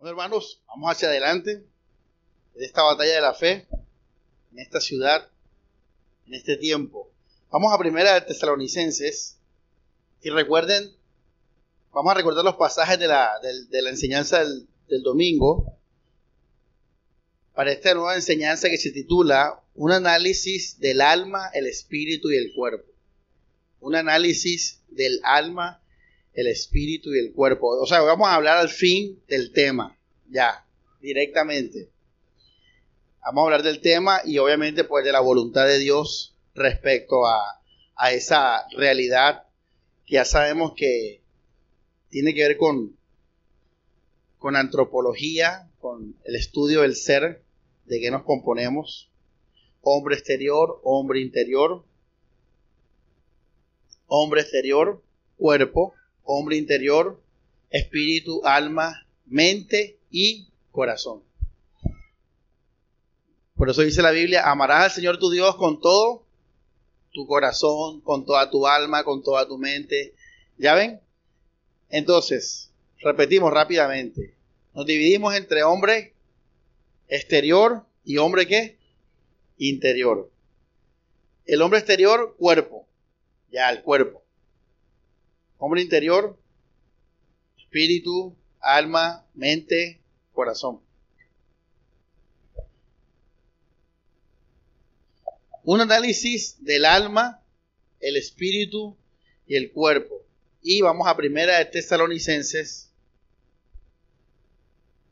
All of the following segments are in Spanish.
Bueno, hermanos, vamos hacia adelante en esta batalla de la fe, en esta ciudad, en este tiempo. Vamos a primera de Tesalonicenses y recuerden, vamos a recordar los pasajes de la, de, la enseñanza del, del domingo para esta nueva enseñanza que se titula Un análisis del alma, el espíritu y el cuerpo. Un análisis del alma, el espíritu y el cuerpo. O sea, vamos a hablar al fin del tema, ya, directamente. Vamos a hablar del tema y obviamente pues de la voluntad de Dios respecto a, a esa realidad que ya sabemos que tiene que ver con, con antropología, con el estudio del ser, de qué nos componemos, hombre exterior, hombre interior, hombre exterior, cuerpo, hombre interior, espíritu, alma, mente y corazón. Por eso dice la Biblia, amarás al Señor tu Dios con todo tu corazón, con toda tu alma, con toda tu mente. ¿Ya ven? Entonces, repetimos rápidamente. Nos dividimos entre hombre exterior y hombre qué? Interior. El hombre exterior, cuerpo. Ya, el cuerpo. Hombre interior, espíritu, alma, mente, corazón. Un análisis del alma, el espíritu y el cuerpo. Y vamos a primera de Tesalonicenses.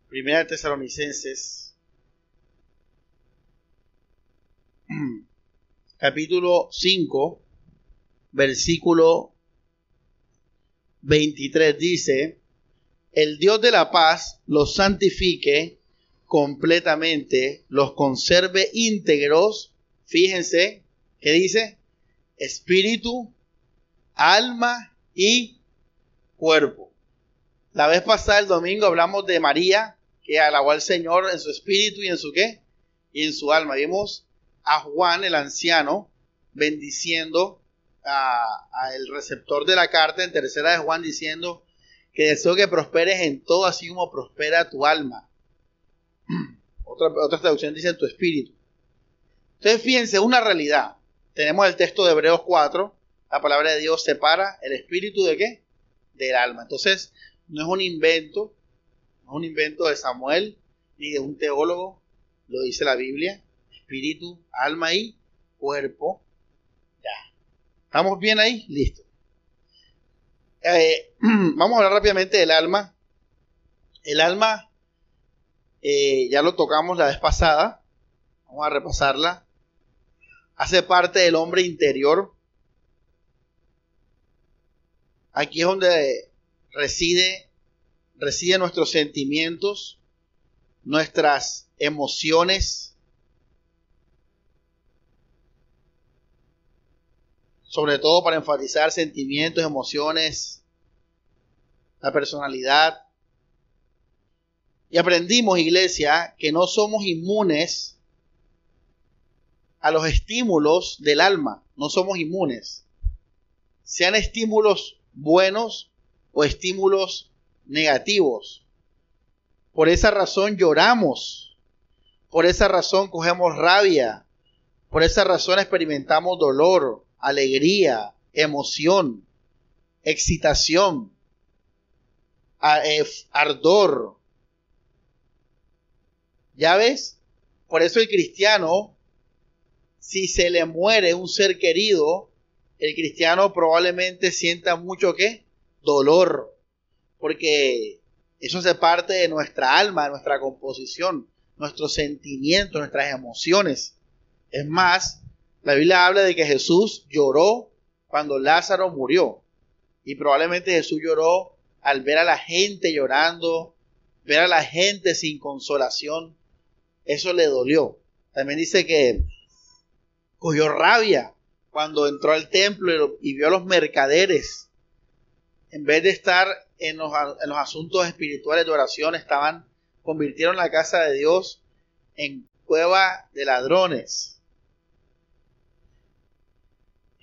Primera de Tesalonicenses. Capítulo 5, versículo 23 dice, el Dios de la paz los santifique completamente, los conserve íntegros, fíjense, ¿qué dice? Espíritu, alma y cuerpo. La vez pasada, el domingo, hablamos de María, que alabó al Señor en su espíritu y en su qué? Y en su alma. Vimos a Juan, el anciano, bendiciendo a, el receptor de la carta en tercera de Juan diciendo que deseo que prosperes en todo así como prospera tu alma. Otra, otra traducción dice tu espíritu. Entonces fíjense, una realidad. Tenemos el texto de Hebreos 4, la palabra de Dios separa el espíritu de qué? Del alma. Entonces, no es un invento, no es un invento de Samuel ni de un teólogo, lo dice la Biblia. Espíritu, alma y cuerpo ¿Estamos bien ahí? Listo. Eh, vamos a hablar rápidamente del alma. El alma, eh, ya lo tocamos la vez pasada. Vamos a repasarla. Hace parte del hombre interior. Aquí es donde reside, residen nuestros sentimientos, nuestras emociones, sobre todo para enfatizar sentimientos, emociones, la personalidad. Y aprendimos, iglesia, que no somos inmunes a los estímulos del alma, no somos inmunes. Sean estímulos buenos o estímulos negativos. Por esa razón lloramos, por esa razón cogemos rabia, por esa razón experimentamos dolor, alegría, emoción, excitación, eh, ardor. ¿Ya ves? Por eso el cristiano, si se le muere un ser querido, el cristiano probablemente sienta mucho qué? Dolor. Porque eso hace parte de nuestra alma, de nuestra composición, nuestros sentimientos, nuestras emociones. Es más, la Biblia habla de que Jesús lloró cuando Lázaro murió. Y probablemente Jesús lloró al ver a la gente llorando, ver a la gente sin consolación. Eso le dolió. También dice que cogió rabia cuando entró al templo y vio a los mercaderes. En vez de estar en los, en los asuntos espirituales de oración, estaban, convirtieron la casa de Dios en cueva de ladrones.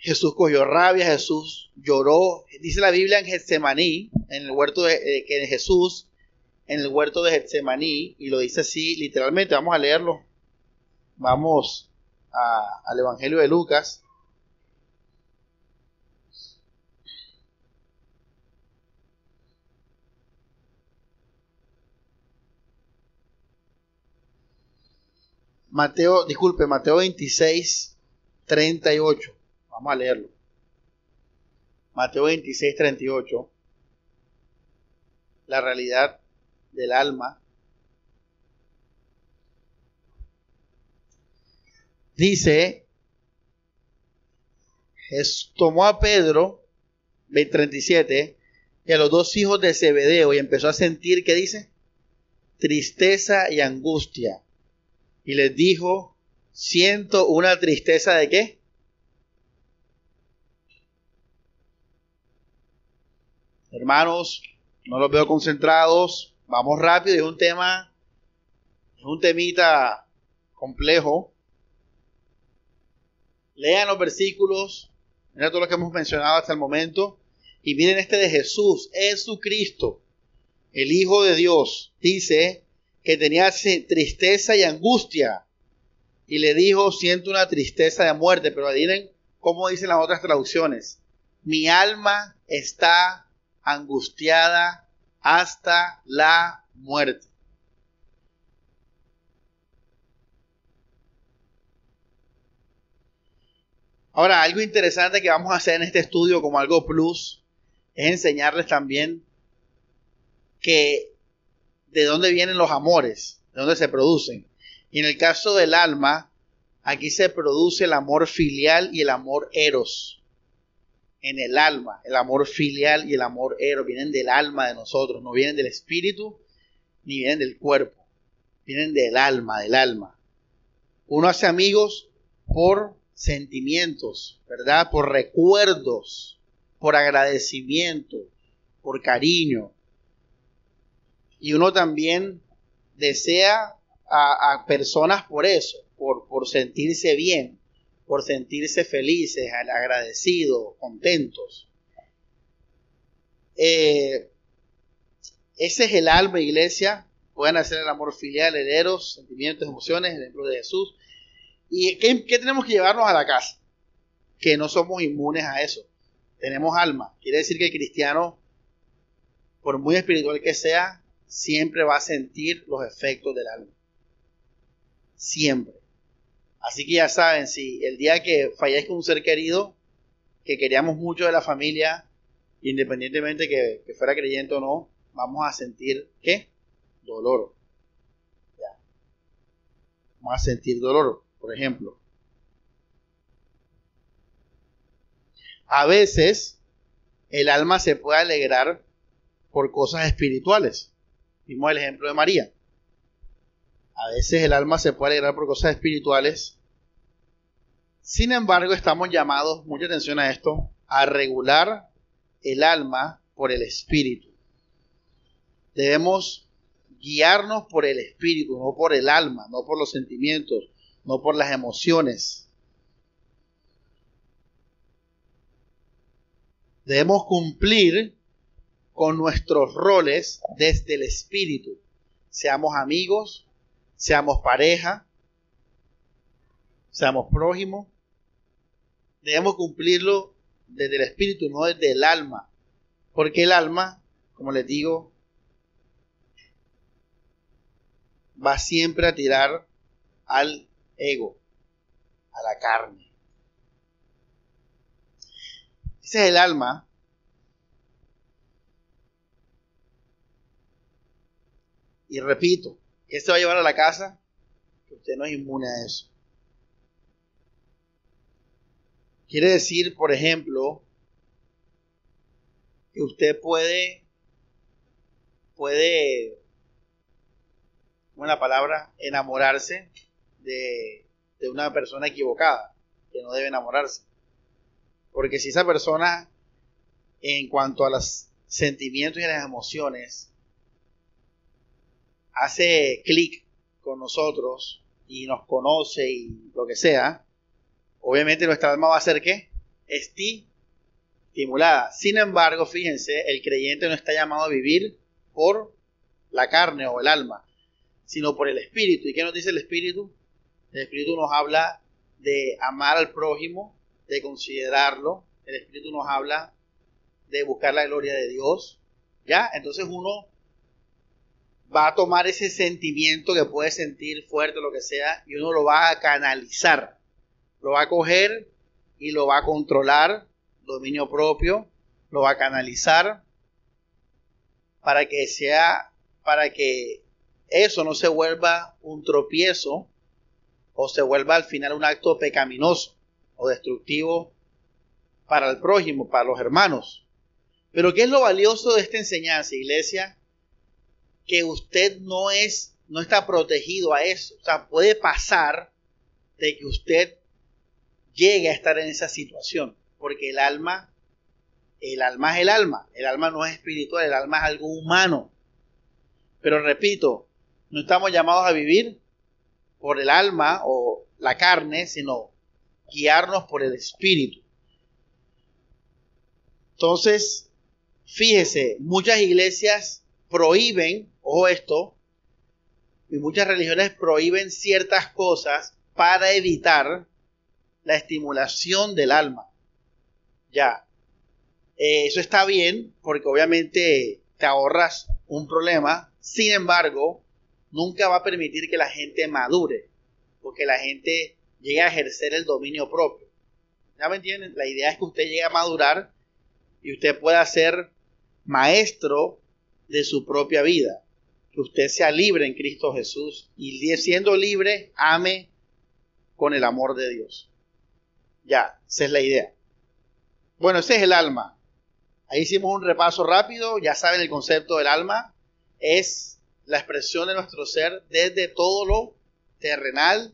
Jesús cogió rabia, Jesús lloró. Dice la Biblia en Getsemaní, en el huerto de, que Jesús en el huerto de Getsemaní y lo dice así literalmente. Vamos a leerlo. Vamos al Evangelio de Lucas. Mateo, disculpe, Mateo 26, 38. Vamos a leerlo. Mateo 26, 38. La realidad del alma. Dice, tomó a Pedro, 37, y a los dos hijos de Zebedeo y empezó a sentir, ¿qué dice? Tristeza y angustia y les dijo, siento una tristeza de qué? Hermanos, no los veo concentrados, vamos rápido, es un tema, es un temita complejo. Lean los versículos, miren todo lo que hemos mencionado hasta el momento, y miren este de Jesús, Jesucristo, el Hijo de Dios, dice, que tenía tristeza y angustia. Y le dijo, siento una tristeza de muerte, pero adivinen cómo dicen las otras traducciones. Mi alma está angustiada hasta la muerte. Ahora, algo interesante que vamos a hacer en este estudio como algo plus es enseñarles también que de dónde vienen los amores, de dónde se producen. Y en el caso del alma, aquí se produce el amor filial y el amor eros. En el alma, el amor filial y el amor eros vienen del alma de nosotros, no vienen del espíritu ni vienen del cuerpo, vienen del alma, del alma. Uno hace amigos por sentimientos, ¿verdad? Por recuerdos, por agradecimiento, por cariño, y uno también desea a, personas por eso, por, sentirse bien, por sentirse felices, agradecidos, contentos. Eh, ese es el alma, iglesia. Pueden hacer el amor filial, herederos, sentimientos, emociones, el ejemplo de Jesús. ¿Y qué, qué tenemos que llevarnos a la casa? Que no somos inmunes a eso. Tenemos alma. Quiere decir que el cristiano, por muy espiritual que sea, siempre va a sentir los efectos del alma. Siempre. Así que ya saben, si el día que fallezca un ser querido, que queríamos mucho de la familia, independientemente que, que fuera creyente o no, vamos a sentir ¿qué? Dolor. Ya. Vamos a sentir dolor, por ejemplo. A veces el alma se puede alegrar por cosas espirituales. Vimos el ejemplo de María. A veces el alma se puede alegrar por cosas espirituales. Sin embargo, estamos llamados, mucha atención a esto, a regular el alma por el espíritu. Debemos guiarnos por el espíritu, no por el alma, no por los sentimientos, no por las emociones. Debemos cumplir con nuestros roles desde el espíritu. Seamos amigos, seamos pareja, seamos prójimos. Debemos cumplirlo desde el espíritu, no desde el alma. Porque el alma, como les digo, va siempre a tirar al ego, a la carne. Ese es el alma Y repito, ¿qué se va a llevar a la casa? Que usted no es inmune a eso. Quiere decir, por ejemplo, que usted puede, puede, una palabra, enamorarse de, de una persona equivocada, que no debe enamorarse. Porque si esa persona, en cuanto a los sentimientos y las emociones, hace clic con nosotros y nos conoce y lo que sea, obviamente nuestra alma va a ser qué? estimulada. Sin embargo, fíjense, el creyente no está llamado a vivir por la carne o el alma, sino por el espíritu. ¿Y qué nos dice el espíritu? El espíritu nos habla de amar al prójimo, de considerarlo. El espíritu nos habla de buscar la gloria de Dios. ¿Ya? Entonces uno va a tomar ese sentimiento que puede sentir fuerte, lo que sea, y uno lo va a canalizar. Lo va a coger y lo va a controlar, dominio propio, lo va a canalizar para que sea, para que eso no se vuelva un tropiezo o se vuelva al final un acto pecaminoso o destructivo para el prójimo, para los hermanos. Pero ¿qué es lo valioso de esta enseñanza, iglesia? Que usted no es, no está protegido a eso. O sea, puede pasar de que usted llegue a estar en esa situación, porque el alma, el alma es el alma, el alma no es espiritual, el alma es algo humano. Pero repito, no estamos llamados a vivir por el alma o la carne, sino guiarnos por el espíritu. Entonces, fíjese, muchas iglesias prohíben, ojo esto, y muchas religiones prohíben ciertas cosas para evitar la estimulación del alma. Ya. Eh, eso está bien porque obviamente te ahorras un problema. Sin embargo, nunca va a permitir que la gente madure. Porque la gente llegue a ejercer el dominio propio. ¿Ya me entienden? La idea es que usted llegue a madurar y usted pueda ser maestro de su propia vida. Que usted sea libre en Cristo Jesús y siendo libre, ame con el amor de Dios. Ya, esa es la idea. Bueno, ese es el alma. Ahí hicimos un repaso rápido, ya saben el concepto del alma. Es la expresión de nuestro ser desde todo lo terrenal,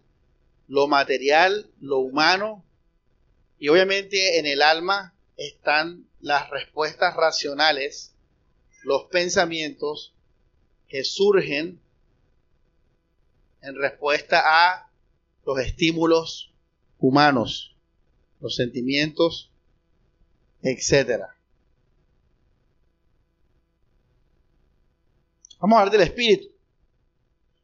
lo material, lo humano. Y obviamente en el alma están las respuestas racionales, los pensamientos que surgen en respuesta a los estímulos humanos los sentimientos, etc. Vamos a hablar del espíritu.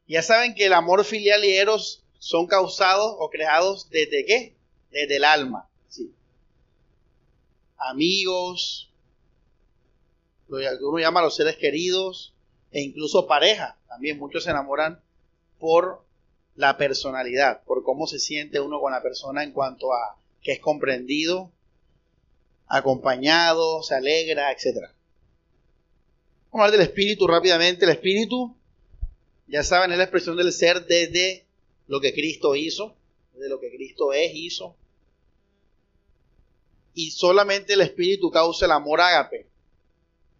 Ya saben que el amor filial y eros son causados o creados desde qué? Desde el alma. ¿sí? Amigos, lo que uno llama los seres queridos, e incluso pareja. También muchos se enamoran por la personalidad, por cómo se siente uno con la persona en cuanto a que es comprendido, acompañado, se alegra, etc. Vamos a hablar del espíritu rápidamente. El espíritu, ya saben, es la expresión del ser desde lo que Cristo hizo, desde lo que Cristo es, hizo. Y solamente el espíritu causa el amor ágape.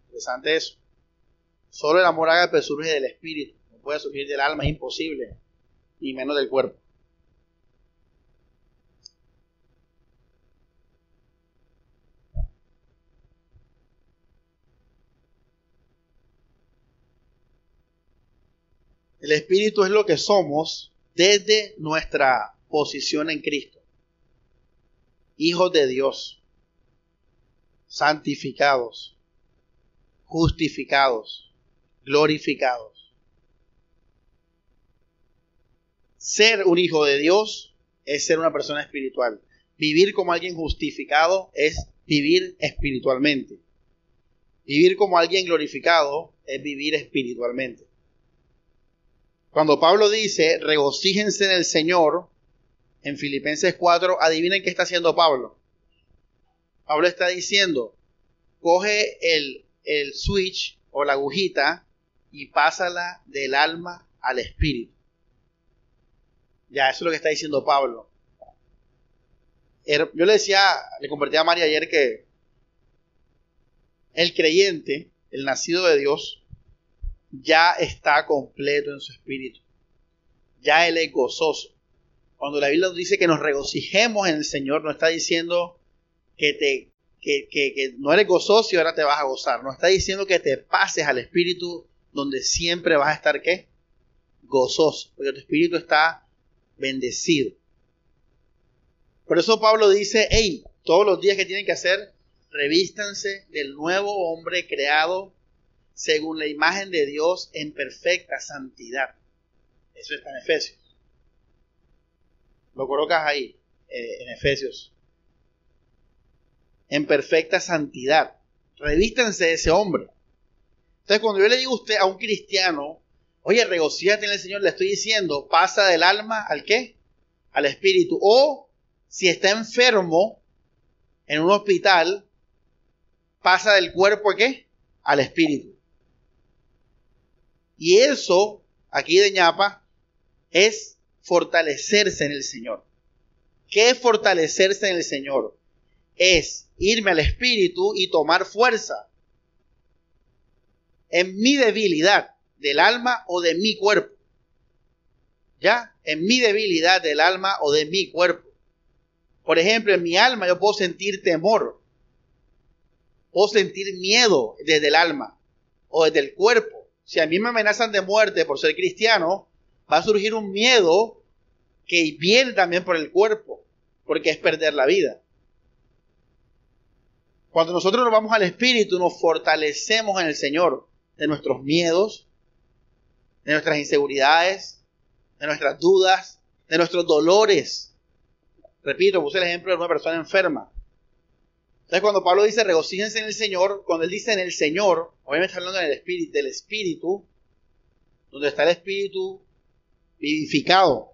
Interesante eso. Solo el amor ágape surge del espíritu. No puede surgir del alma, es imposible. Y menos del cuerpo. El Espíritu es lo que somos desde nuestra posición en Cristo. Hijos de Dios, santificados, justificados, glorificados. Ser un hijo de Dios es ser una persona espiritual. Vivir como alguien justificado es vivir espiritualmente. Vivir como alguien glorificado es vivir espiritualmente. Cuando Pablo dice, regocíjense en el Señor, en Filipenses 4, adivinen qué está haciendo Pablo. Pablo está diciendo, coge el, el switch o la agujita y pásala del alma al espíritu. Ya, eso es lo que está diciendo Pablo. Er, yo le decía, le compartí a María ayer que el creyente, el nacido de Dios, ya está completo en su espíritu. Ya Él es gozoso. Cuando la Biblia nos dice que nos regocijemos en el Señor, no está diciendo que, te, que, que, no eres gozoso y ahora te vas a gozar. No está diciendo que te pases al espíritu donde siempre vas a estar qué? Gozoso. Porque tu espíritu está bendecido. Por eso Pablo dice, hey, todos los días que tienen que hacer, revístanse del nuevo hombre creado según la imagen de Dios en perfecta santidad. Eso está en Efesios. Lo colocas ahí, eh, en Efesios. En perfecta santidad. Revístanse de ese hombre. Entonces, cuando yo le digo a usted, a un cristiano, oye, regocíjate en el Señor, le estoy diciendo, pasa del alma al qué? Al espíritu. O si está enfermo en un hospital, pasa del cuerpo a qué? Al espíritu. Y eso, aquí de ñapa, es fortalecerse en el Señor. ¿Qué es fortalecerse en el Señor? Es irme al Espíritu y tomar fuerza en mi debilidad del alma o de mi cuerpo. ¿Ya? En mi debilidad del alma o de mi cuerpo. Por ejemplo, en mi alma yo puedo sentir temor. Puedo sentir miedo desde el alma o desde el cuerpo. Si a mí me amenazan de muerte por ser cristiano, va a surgir un miedo que viene también por el cuerpo, porque es perder la vida. Cuando nosotros nos vamos al Espíritu, nos fortalecemos en el Señor de nuestros miedos, de nuestras inseguridades, de nuestras dudas, de nuestros dolores. Repito, puse el ejemplo de una persona enferma. Entonces, cuando Pablo dice regocíjense en el Señor, cuando él dice en el Señor, obviamente está hablando en el espíritu, del Espíritu, donde está el Espíritu vivificado.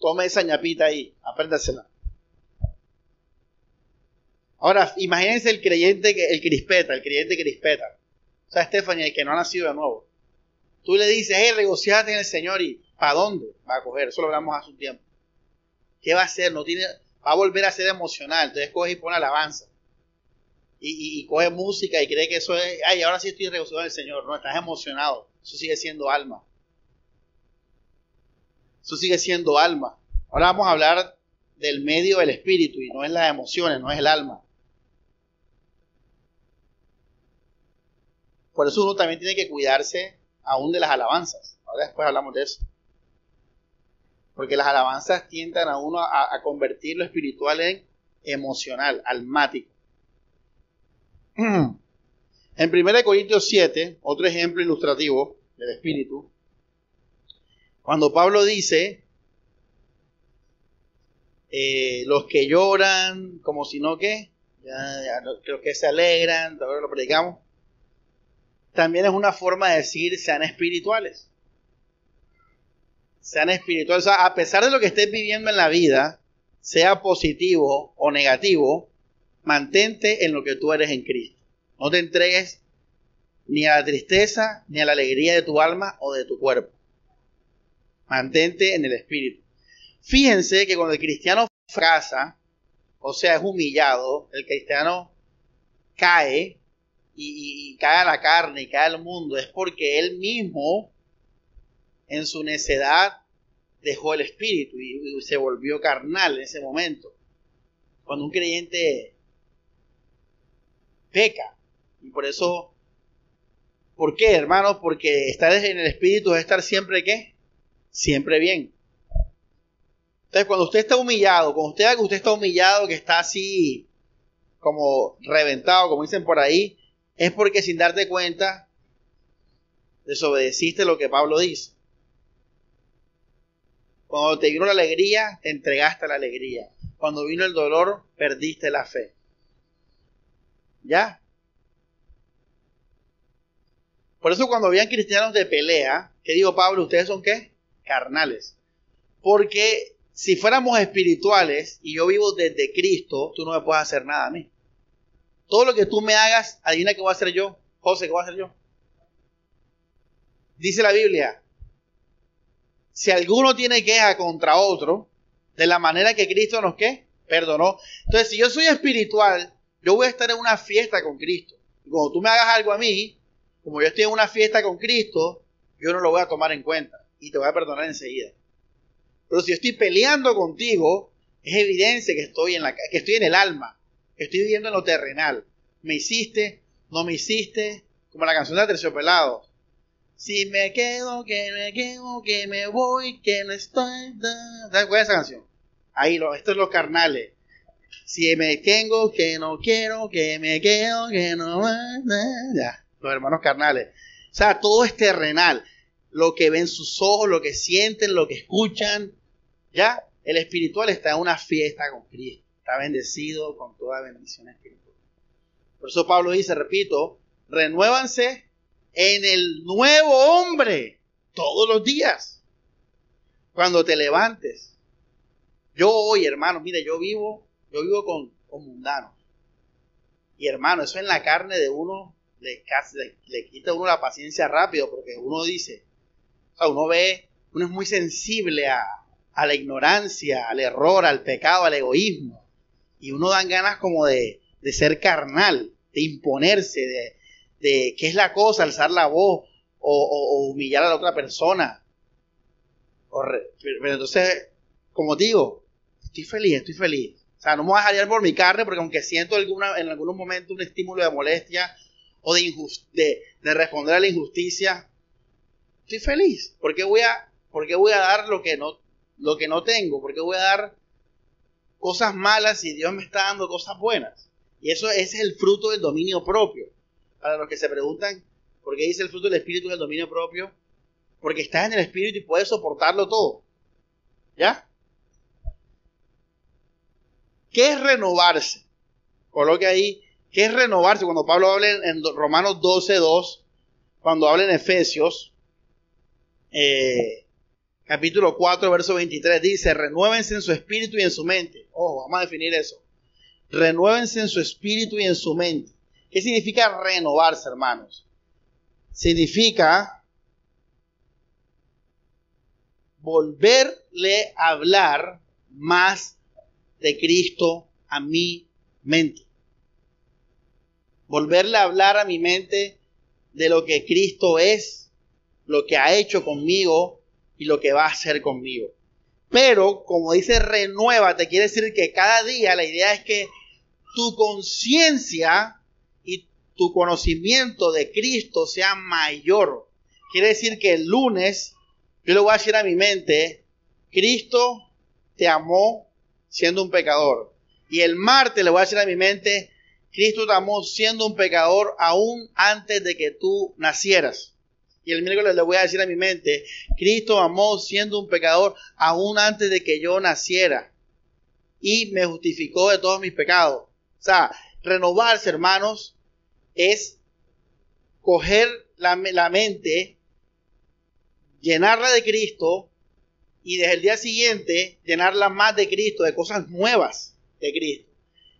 Tome esa ñapita ahí, apréndasela. Ahora, imagínense el creyente, el crispeta, el creyente crispeta. O sea, Stephanie, el que no ha nacido de nuevo. Tú le dices, hey, regocíate en el Señor y ¿para dónde va a coger? Eso lo hablamos hace un tiempo. ¿Qué va a hacer? No tiene, va a volver a ser emocional. Entonces coge y pone alabanza y, coge música y cree que eso es, ay, ahora sí estoy regocijado en el Señor. No, estás emocionado. Eso sigue siendo alma. Eso sigue siendo alma. Ahora vamos a hablar del medio del espíritu y no es las emociones, no es el alma. Por eso uno también tiene que cuidarse aún de las alabanzas. Ahora después hablamos de eso. Porque las alabanzas tiendan a uno a, convertir lo espiritual en emocional, almático. En 1 Corintios 7, otro ejemplo ilustrativo del Espíritu, cuando Pablo dice, eh, los que lloran como si no que, ya, que se alegran, lo predicamos, también es una forma de decir sean espirituales. Sean espirituales. a pesar de lo que estés viviendo en la vida, sea positivo o negativo, mantente en lo que tú eres en Cristo. No te entregues ni a la tristeza ni a la alegría de tu alma o de tu cuerpo. Mantente en el espíritu. Fíjense que cuando el cristiano fracasa, o sea, es humillado, el cristiano cae y, cae a la carne y cae al mundo, es porque él mismo, en su necedad, dejó el espíritu y se volvió carnal en ese momento. Cuando un creyente peca. Y por eso, ¿por qué, hermano? Porque estar en el Espíritu es estar siempre qué? Siempre bien. Entonces, cuando usted está humillado, cuando usted usted está humillado, que está así como reventado, como dicen por ahí, es porque sin darte cuenta desobedeciste lo que Pablo dice. Cuando te vino la alegría, te entregaste la alegría. Cuando vino el dolor, perdiste la fe. ¿Ya? Por eso cuando vean cristianos de pelea, ¿qué digo Pablo? ¿Ustedes son qué? Carnales. Porque si fuéramos espirituales y yo vivo desde Cristo, tú no me puedes hacer nada a mí. Todo lo que tú me hagas, adivina qué voy a hacer yo. José, ¿qué voy a hacer yo? Dice la Biblia, si alguno tiene queja contra otro, de la manera que Cristo nos que perdonó. Entonces, si yo soy espiritual yo voy a estar en una fiesta con Cristo. Y cuando tú me hagas algo a mí, como yo estoy en una fiesta con Cristo, yo no lo voy a tomar en cuenta y te voy a perdonar enseguida. Pero si estoy peleando contigo, es evidencia que estoy en, la, que estoy en el alma, estoy viviendo en lo terrenal. Me hiciste, no me hiciste, como la canción de Terciopelados. Si me quedo, que me quedo, que me voy, que no estoy. ¿Sabes cuál es esa canción? Ahí, esto es los carnales Si me tengo, que no quiero, que me quedo, que no... Ya, los hermanos carnales. O sea, todo es terrenal. Lo que ven sus ojos, lo que sienten, lo que escuchan. Ya, el espiritual está en una fiesta con Cristo. Está bendecido con toda bendición espiritual. Por eso Pablo dice, repito, renuévanse en el nuevo hombre todos los días. Cuando te levantes. Yo hoy, hermano, mire, yo vivo, yo vivo con, con mundanos. Y hermano, eso en la carne de uno le, quita a uno la paciencia rápido, porque uno dice, o sea, uno ve, uno es muy sensible a, a la ignorancia, al error, al pecado, al egoísmo. Y uno dan ganas como de, de ser carnal, de imponerse, de, de qué es la cosa, alzar la voz o, humillar a la otra persona. pero entonces, como digo, estoy feliz, estoy feliz. O sea, no me voy a dejar por mi carne porque aunque siento alguna, en algunos momentos un estímulo de molestia o de, de, de, responder a la injusticia, estoy feliz. porque voy a, porque voy a dar lo que no, lo que no tengo? porque voy a dar cosas malas si Dios me está dando cosas buenas? Y eso es el fruto del dominio propio para los que se preguntan por qué dice el fruto del Espíritu del dominio propio, porque estás en el Espíritu y puedes soportarlo todo. ¿Ya? ¿Qué es renovarse? Coloque ahí, ¿qué es renovarse? Cuando Pablo habla en Romanos 12, 2, cuando habla en Efesios, eh, capítulo 4, verso 23, dice, renuévense en su espíritu y en su mente. Ojo, vamos a definir eso. Renuévense en su espíritu y en su mente. ¿Qué significa renovarse, hermanos? Significa volverle a hablar más de Cristo a mi mente. Volverle a hablar a mi mente de lo que Cristo es, lo que ha hecho conmigo y lo que va a hacer conmigo. Pero, como dice renuévate, quiere decir que cada día la idea es que tu conciencia tu conocimiento de Cristo sea mayor. Quiere decir que el lunes yo le voy a decir a mi mente, Cristo te amó siendo un pecador. Y el martes le voy a decir a mi mente, Cristo te amó siendo un pecador aún antes de que tú nacieras. Y el miércoles le voy a decir a mi mente, Cristo amó siendo un pecador aún antes de que yo naciera. Y me justificó de todos mis pecados. O sea, renovarse, hermanos, es coger la, mente, llenarla de Cristo y desde el día siguiente llenarla más de Cristo, de cosas nuevas de Cristo.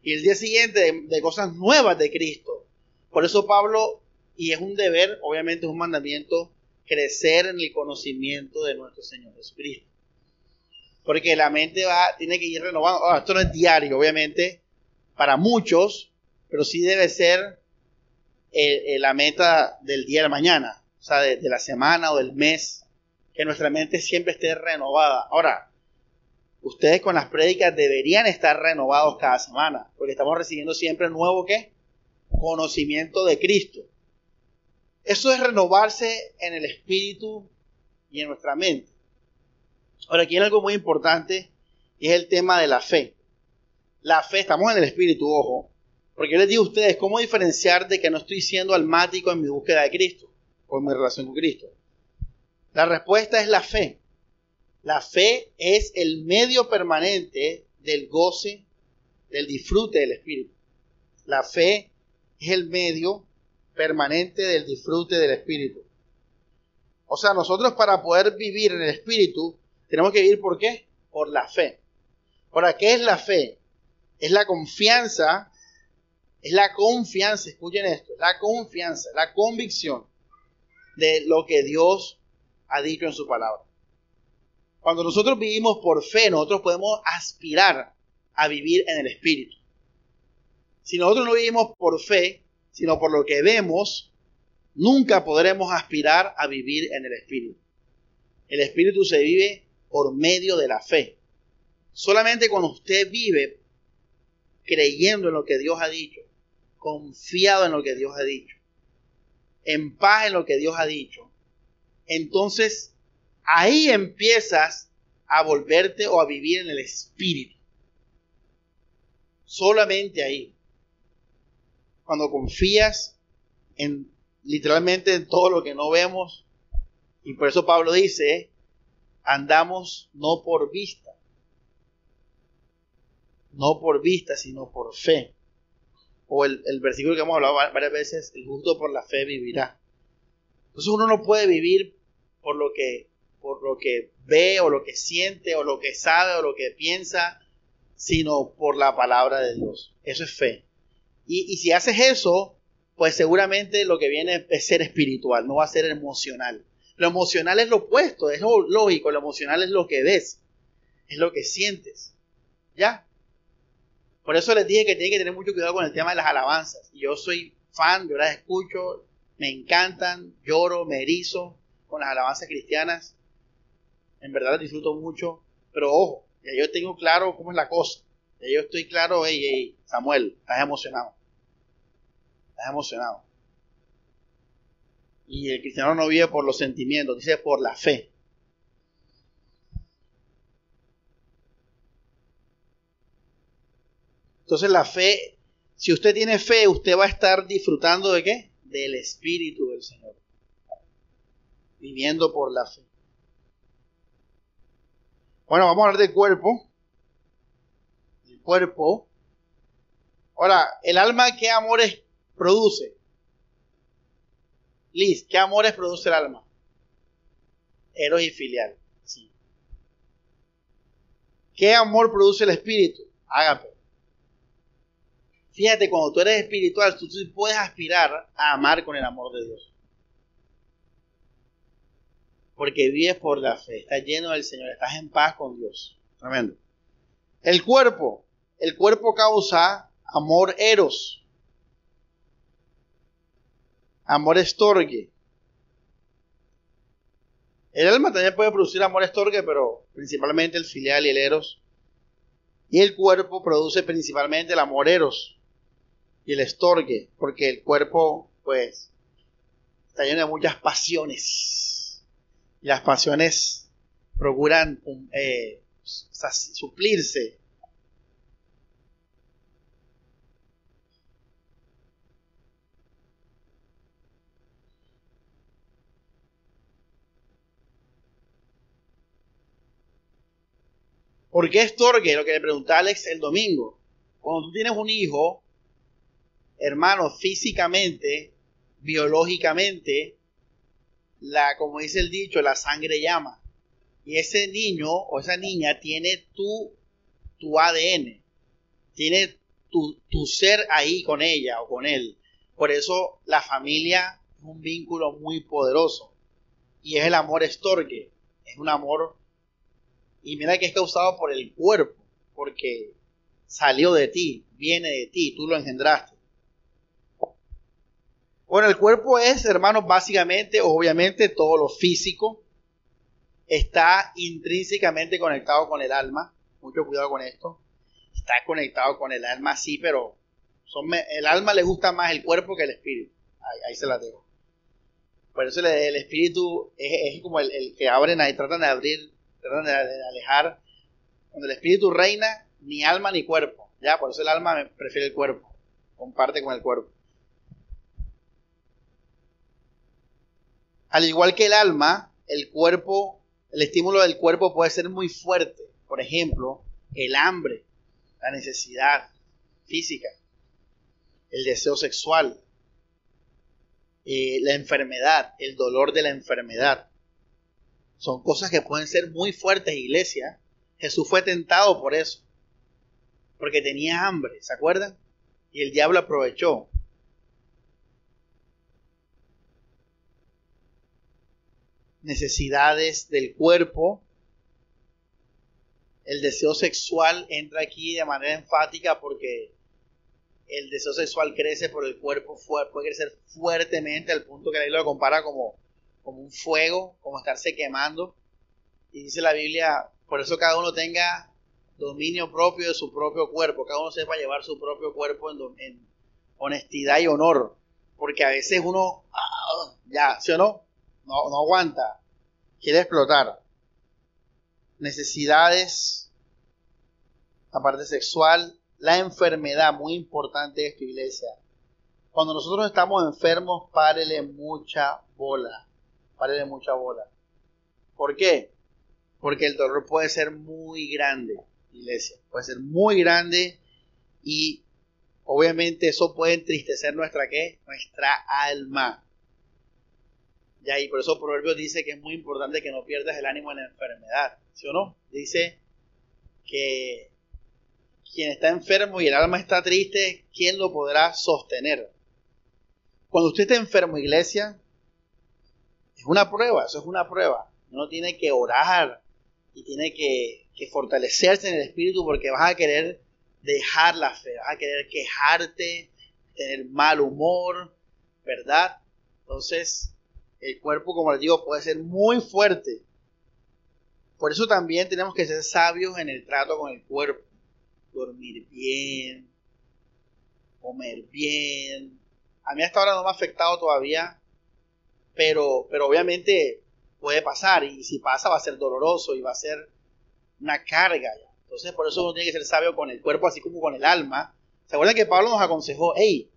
Y el día siguiente de, cosas nuevas de Cristo. Por eso Pablo, y es un deber, obviamente es un mandamiento, crecer en el conocimiento de nuestro Señor Jesucristo. Porque la mente va, tiene que ir renovando. esto no es diario, obviamente, para muchos, pero sí debe ser eh, eh, la meta del día de mañana, o sea, de, la semana o del mes, que nuestra mente siempre esté renovada. Ahora, ustedes con las prédicas deberían estar renovados cada semana, porque estamos recibiendo siempre nuevo ¿qué? Conocimiento de Cristo. Eso es renovarse en el espíritu y en nuestra mente. Ahora, aquí hay algo muy importante y es el tema de la fe. La fe, estamos en el espíritu, ojo, porque yo les digo a ustedes, ¿cómo diferenciar de que no estoy siendo almático en mi búsqueda de Cristo o en mi relación con Cristo? La respuesta es la fe. La fe es el medio permanente del goce, del disfrute del Espíritu. La fe es el medio permanente del disfrute del Espíritu. O sea, nosotros para poder vivir en el Espíritu, tenemos que vivir por qué? Por la fe. Ahora, ¿qué es la fe? Es la confianza es la confianza, escuchen esto, la confianza, la convicción de lo que Dios ha dicho en su palabra. Cuando nosotros vivimos por fe, nosotros podemos aspirar a vivir en el Espíritu. Si nosotros no vivimos por fe, sino por lo que vemos, nunca podremos aspirar a vivir en el Espíritu. El Espíritu se vive por medio de la fe. Solamente cuando usted vive creyendo en lo que Dios ha dicho, confiado en lo que Dios ha dicho, en paz en lo que Dios ha dicho, entonces ahí empiezas a volverte o a vivir en el espíritu. Solamente ahí. Cuando confías en literalmente en todo lo que no vemos. Y por eso Pablo dice, andamos no por vista. No por vista, sino por fe. O el, el versículo que hemos hablado varias veces, el justo por la fe vivirá. Entonces uno no puede vivir por lo que por lo que ve o lo que siente o lo que sabe o lo que piensa, sino por la palabra de Dios. Eso es fe. Y, si haces eso, pues seguramente lo que viene es ser espiritual, no va a ser emocional. Lo emocional es lo opuesto, es lo lógico, lo emocional es lo que ves, es lo que sientes. ¿Ya? Por eso les dije que tienen que tener mucho cuidado con el tema de las alabanzas. Yo soy fan, yo las escucho, me encantan, lloro, me erizo con las alabanzas cristianas en verdad la disfruto mucho, pero ojo, ya yo tengo claro cómo es la cosa. Yo estoy claro, hey, hey, Samuel, estás emocionado. Estás emocionado. Y el cristiano no vive por los sentimientos, dice por la fe. Entonces la fe, si usted tiene fe, usted va a estar disfrutando de qué? Del Espíritu del Señor. Viviendo por la fe. Bueno, vamos a hablar del cuerpo. Cuerpo. Ahora, el alma, ¿qué amores produce? Liz, ¿qué amores produce el alma? Eros y filial. Sí. ¿Qué amor produce el espíritu? Ágape. Fíjate, cuando tú eres espiritual, tú puedes aspirar a amar con el amor de Dios porque vives por la fe, estás lleno del Señor, estás en paz con Dios. Tremendo. El cuerpo, el cuerpo causa amor eros, amor estorgue. El alma también puede producir amor estorgue, pero principalmente el filial y el eros. Y el cuerpo produce principalmente el amor eros y el estorgue, porque el cuerpo, pues, está lleno de muchas pasiones las pasiones procuran eh, suplirse. ¿Por qué estorgue? Lo que le pregunté Alex el domingo. Cuando tú tienes un hijo, hermano, físicamente, biológicamente, la, como dice el dicho, la sangre llama. Y ese niño o esa niña tiene tu, tu ADN, tiene tu, tu ser ahí con ella o con él. Por eso la familia es un vínculo muy poderoso. Y es el amor estorque, es un amor, y mira que es causado por el cuerpo, porque salió de ti, viene de ti, tú lo engendraste. Bueno, el cuerpo es, hermanos, básicamente, obviamente, todo lo físico. Está intrínsecamente conectado con el alma. Mucho cuidado con esto. Está conectado con el alma, sí, pero son, el alma le gusta más el cuerpo que el espíritu. Ahí, se la dejo. Por eso el, espíritu es, como el, que abren ahí, tratan de abrir, tratan de, alejar. Cuando el espíritu reina, ni alma ni cuerpo. Ya, por eso el alma prefiere el cuerpo. Comparte con el cuerpo. Al igual que el alma, el cuerpo, el estímulo del cuerpo puede ser muy fuerte. Por ejemplo, el hambre, la necesidad física, el deseo sexual, eh, la enfermedad, el dolor de la enfermedad. Son cosas que pueden ser muy fuertes, iglesia. Jesús fue tentado por eso, porque tenía hambre, ¿se acuerdan? Y el diablo aprovechó. necesidades del cuerpo. El deseo sexual entra aquí de manera enfática porque el deseo sexual crece por el cuerpo, puede crecer fuertemente al punto que la lo compara como, como un fuego, como estarse quemando. Y dice la Biblia, por eso cada uno tenga dominio propio de su propio cuerpo, cada uno sepa llevar su propio cuerpo en, honestidad y honor, porque a veces uno, ah, ya, ¿sí o no? no, no aguanta, quiere explotar. Necesidades, la parte sexual, la enfermedad, muy importante esto, iglesia. Cuando nosotros estamos enfermos, párele mucha bola. Párele mucha bola. ¿Por qué? Porque el dolor puede ser muy grande, iglesia. Puede ser muy grande y obviamente eso puede entristecer nuestra qué? Nuestra alma. Ya, y por eso Proverbios dice que es muy importante que no pierdas el ánimo en la enfermedad. ¿Sí o no? Dice que quien está enfermo y el alma está triste, ¿quién lo podrá sostener? Cuando usted está enfermo, iglesia, es una prueba, eso es una prueba. Uno tiene que orar y tiene que, que fortalecerse en el espíritu porque vas a querer dejar la fe, vas a querer quejarte, tener mal humor, ¿verdad? Entonces, el cuerpo, como les digo, puede ser muy fuerte. Por eso también tenemos que ser sabios en el trato con el cuerpo. Dormir bien, comer bien. A mí hasta ahora no me ha afectado todavía, pero, pero obviamente puede pasar y si pasa va a ser doloroso y va a ser una carga. Entonces por eso uno tiene que ser sabio con el cuerpo así como con el alma. ¿Se acuerdan que Pablo nos aconsejó, hey,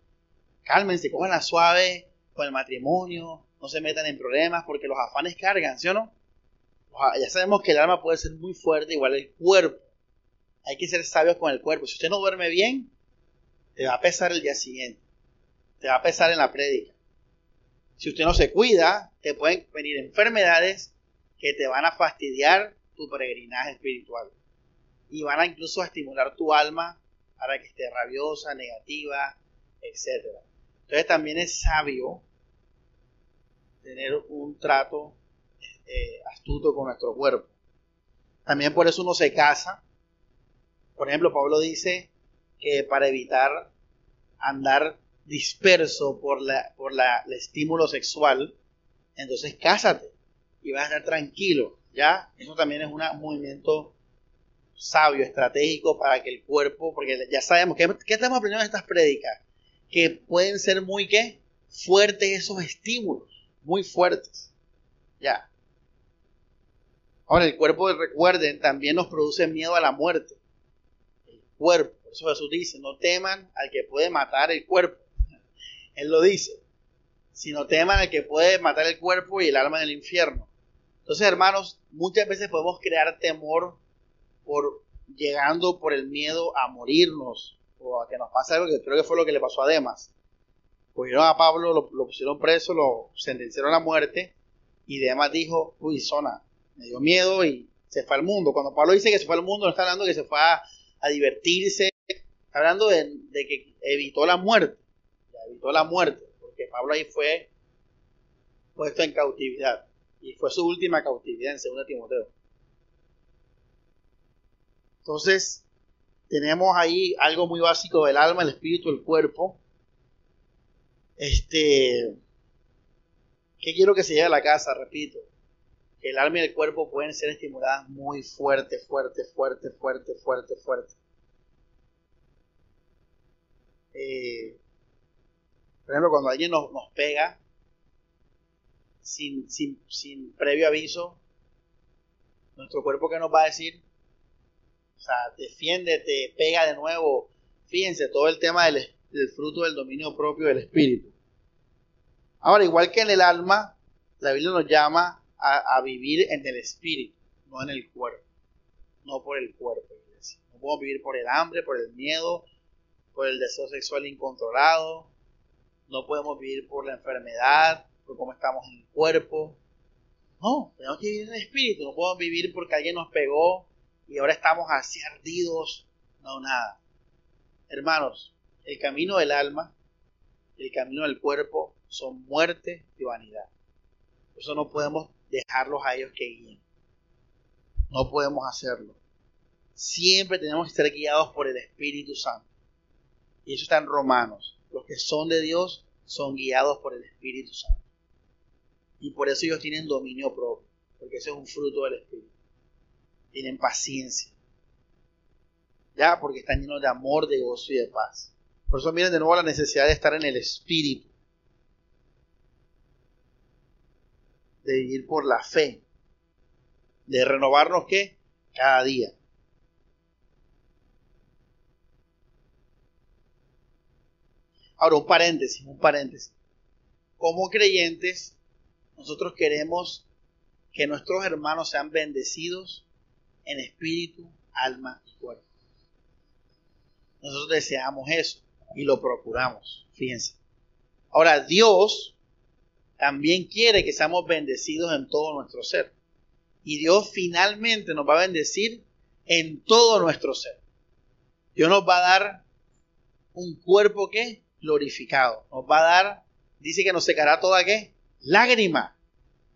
cálmense, cojan la suave con el matrimonio, no se metan en problemas porque los afanes cargan, ¿sí o no? Ya sabemos que el alma puede ser muy fuerte, igual el cuerpo. Hay que ser sabios con el cuerpo. Si usted no duerme bien, te va a pesar el día siguiente. Te va a pesar en la prédica. Si usted no se cuida, te pueden venir enfermedades que te van a fastidiar tu peregrinaje espiritual. Y van a incluso estimular tu alma para que esté rabiosa, negativa, etc. Entonces también es sabio tener un trato eh, astuto con nuestro cuerpo. También por eso uno se casa. Por ejemplo, Pablo dice que para evitar andar disperso por, la, por la, el estímulo sexual, entonces cásate y vas a estar tranquilo, ¿ya? Eso también es un movimiento sabio, estratégico para que el cuerpo, porque ya sabemos, que ¿qué estamos aprendiendo en estas prédicas? Que pueden ser muy, ¿qué? Fuertes esos estímulos muy fuertes. Ya. Ahora, el cuerpo, recuerden, también nos produce miedo a la muerte. El cuerpo. Eso Jesús dice, no teman al que puede matar el cuerpo. Él lo dice. Sino teman al que puede matar el cuerpo y el alma en el infierno. Entonces, hermanos, muchas veces podemos crear temor por llegando por el miedo a morirnos o a que nos pase algo que creo que fue lo que le pasó a Demas cogieron a Pablo, lo, pusieron preso, lo sentenciaron a muerte y demás dijo, uy, zona, me dio miedo y se fue al mundo. Cuando Pablo dice que se fue al mundo, no está hablando que se fue a, divertirse, está hablando de, que evitó la muerte, evitó la muerte, porque Pablo ahí fue puesto en cautividad y fue su última cautividad en 2 Timoteo. Entonces, tenemos ahí algo muy básico del alma, el espíritu, el cuerpo, este, ¿qué quiero que se lleve a la casa? Repito, que el alma y el cuerpo pueden ser estimuladas muy fuerte, fuerte, fuerte, fuerte, fuerte, fuerte. Eh, por ejemplo, cuando alguien nos, pega sin, previo aviso, nuestro cuerpo ¿qué nos va a decir? O sea, defiéndete, pega de nuevo. Fíjense, todo el tema del, del fruto del dominio propio del espíritu. Ahora, igual que en el alma, la Biblia nos llama a, vivir en el espíritu, no en el cuerpo, no por el cuerpo, No podemos vivir por el hambre, por el miedo, por el deseo sexual incontrolado, no podemos vivir por la enfermedad, por cómo estamos en el cuerpo. No, tenemos que vivir en el espíritu, no podemos vivir porque alguien nos pegó y ahora estamos así ardidos. No, nada. Hermanos, el camino del alma, el camino del cuerpo son muerte y vanidad. Por eso no podemos dejarlos a ellos que guíen. No podemos hacerlo. Siempre tenemos que ser guiados por el Espíritu Santo. Y eso está en Romanos. Los que son de Dios son guiados por el Espíritu Santo. Y por eso ellos tienen dominio propio. Porque ese es un fruto del Espíritu. Tienen paciencia. Ya, porque están llenos de amor, de gozo y de paz. Por eso miren de nuevo la necesidad de estar en el Espíritu. De vivir por la fe. De renovarnos qué? Cada día. Ahora, un paréntesis, un paréntesis. Como creyentes, nosotros queremos que nuestros hermanos sean bendecidos en espíritu, alma y cuerpo. Nosotros deseamos eso y lo procuramos, fíjense. Ahora, Dios también quiere que seamos bendecidos en todo nuestro ser. Y Dios finalmente nos va a bendecir en todo nuestro ser. Dios nos va a dar un cuerpo que glorificado. Nos va a dar, dice que nos secará toda qué? Lágrima.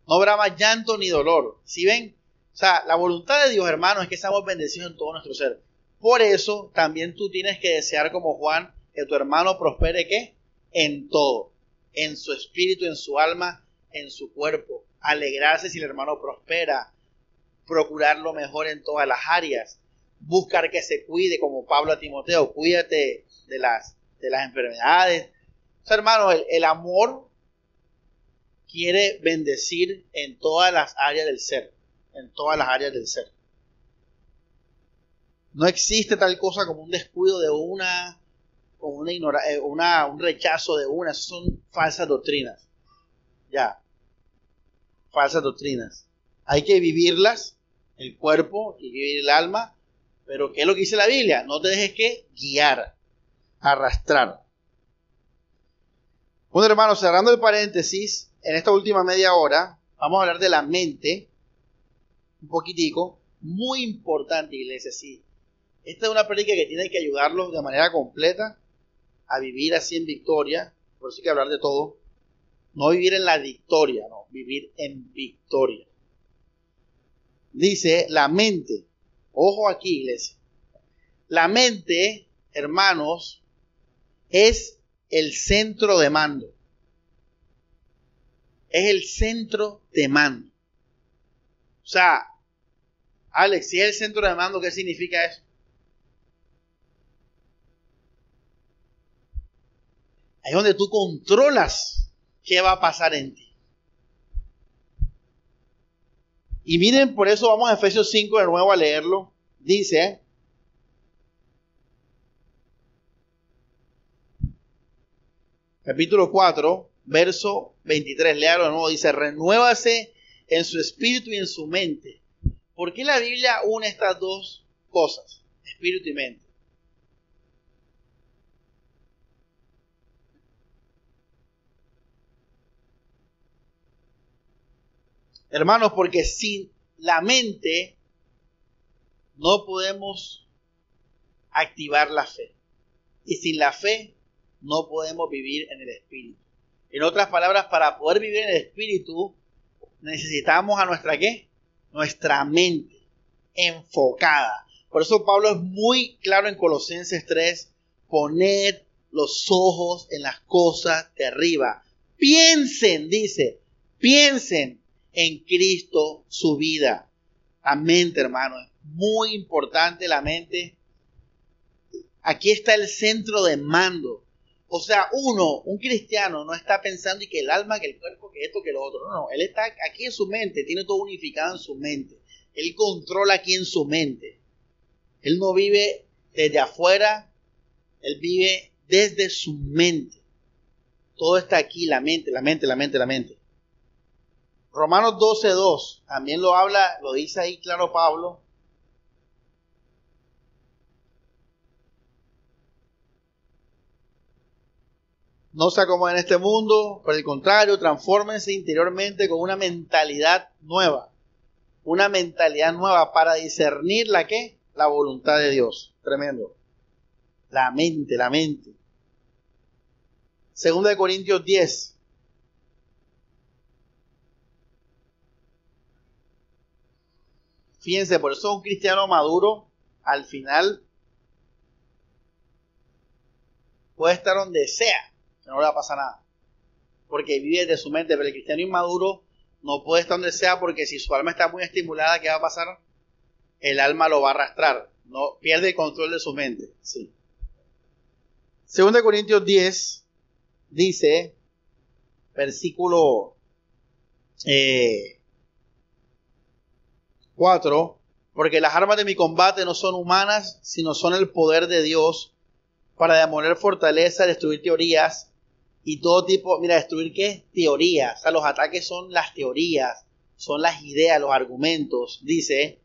No habrá más llanto ni dolor. ¿Sí ven? O sea, la voluntad de Dios, hermano, es que seamos bendecidos en todo nuestro ser. Por eso también tú tienes que desear como Juan que tu hermano prospere qué? En todo. En su espíritu, en su alma, en su cuerpo. Alegrarse si el hermano prospera. Procurar lo mejor en todas las áreas. Buscar que se cuide, como Pablo a Timoteo. Cuídate de las, de las enfermedades. O sea, hermano, el amor quiere bendecir en todas las áreas del ser. En todas las áreas del ser. No existe tal cosa como un descuido de una, o una, eh, una un rechazo de una. son falsas doctrinas. Ya. Falsas doctrinas. Hay que vivirlas, el cuerpo y vivir el alma. Pero ¿qué es lo que dice la Biblia? No te dejes que guiar, arrastrar. Bueno, hermanos, cerrando el paréntesis, en esta última media hora vamos a hablar de la mente, un poquitico, muy importante, iglesia, sí. Esta es una práctica que tiene que ayudarlos de manera completa a vivir así en victoria, por eso hay que hablar de todo. No vivir en la victoria, no, vivir en victoria. Dice la mente, ojo aquí, iglesia. La mente, hermanos, es el centro de mando es el centro de mando. O sea, Alex, si es el centro de mando, ¿qué significa eso? Ahí es donde tú controlas qué va a pasar en ti. Y miren, por eso vamos a Efesios 5 de nuevo a leerlo. Dice, capítulo 4, verso 23, léalo de nuevo, dice, renuévase en su espíritu y en su mente. ¿Por qué la Biblia une estas dos cosas, espíritu y mente? Hermanos, porque sin la mente no podemos activar la fe. Y sin la fe no podemos vivir en el espíritu. En otras palabras, para poder vivir en el Espíritu, necesitamos a nuestra qué? Nuestra mente enfocada. Por eso Pablo es muy claro en Colosenses 3, poned los ojos en las cosas de arriba. Piensen, dice, piensen en Cristo su vida. La mente, hermano, es muy importante la mente. Aquí está el centro de mando. O sea, uno, un cristiano, no está pensando y que el alma, que el cuerpo, que esto, que lo otro. No, no, él está aquí en su mente, tiene todo unificado en su mente. Él controla aquí en su mente. Él no vive desde afuera, él vive desde su mente. Todo está aquí, la mente, la mente, la mente, la mente. Romanos 12.2 también lo habla, lo dice ahí claro Pablo. No sea como en este mundo, por el contrario, transfórmense interiormente con una mentalidad nueva. Una mentalidad nueva para discernir la que? La voluntad de Dios. Tremendo. La mente, la mente. Segunda de Corintios 10. Fíjense, por eso un cristiano maduro al final puede estar donde sea no le va a pasar nada. Porque vive de su mente, pero el cristiano inmaduro no puede estar donde sea porque si su alma está muy estimulada, ¿qué va a pasar? El alma lo va a arrastrar, no pierde el control de su mente. Sí. Segunda Corintios 10 dice, versículo 4, eh, porque las armas de mi combate no son humanas, sino son el poder de Dios para demoler fortaleza, destruir teorías y todo tipo, mira, destruir qué? Teorías. O sea, los ataques son las teorías, son las ideas, los argumentos, dice,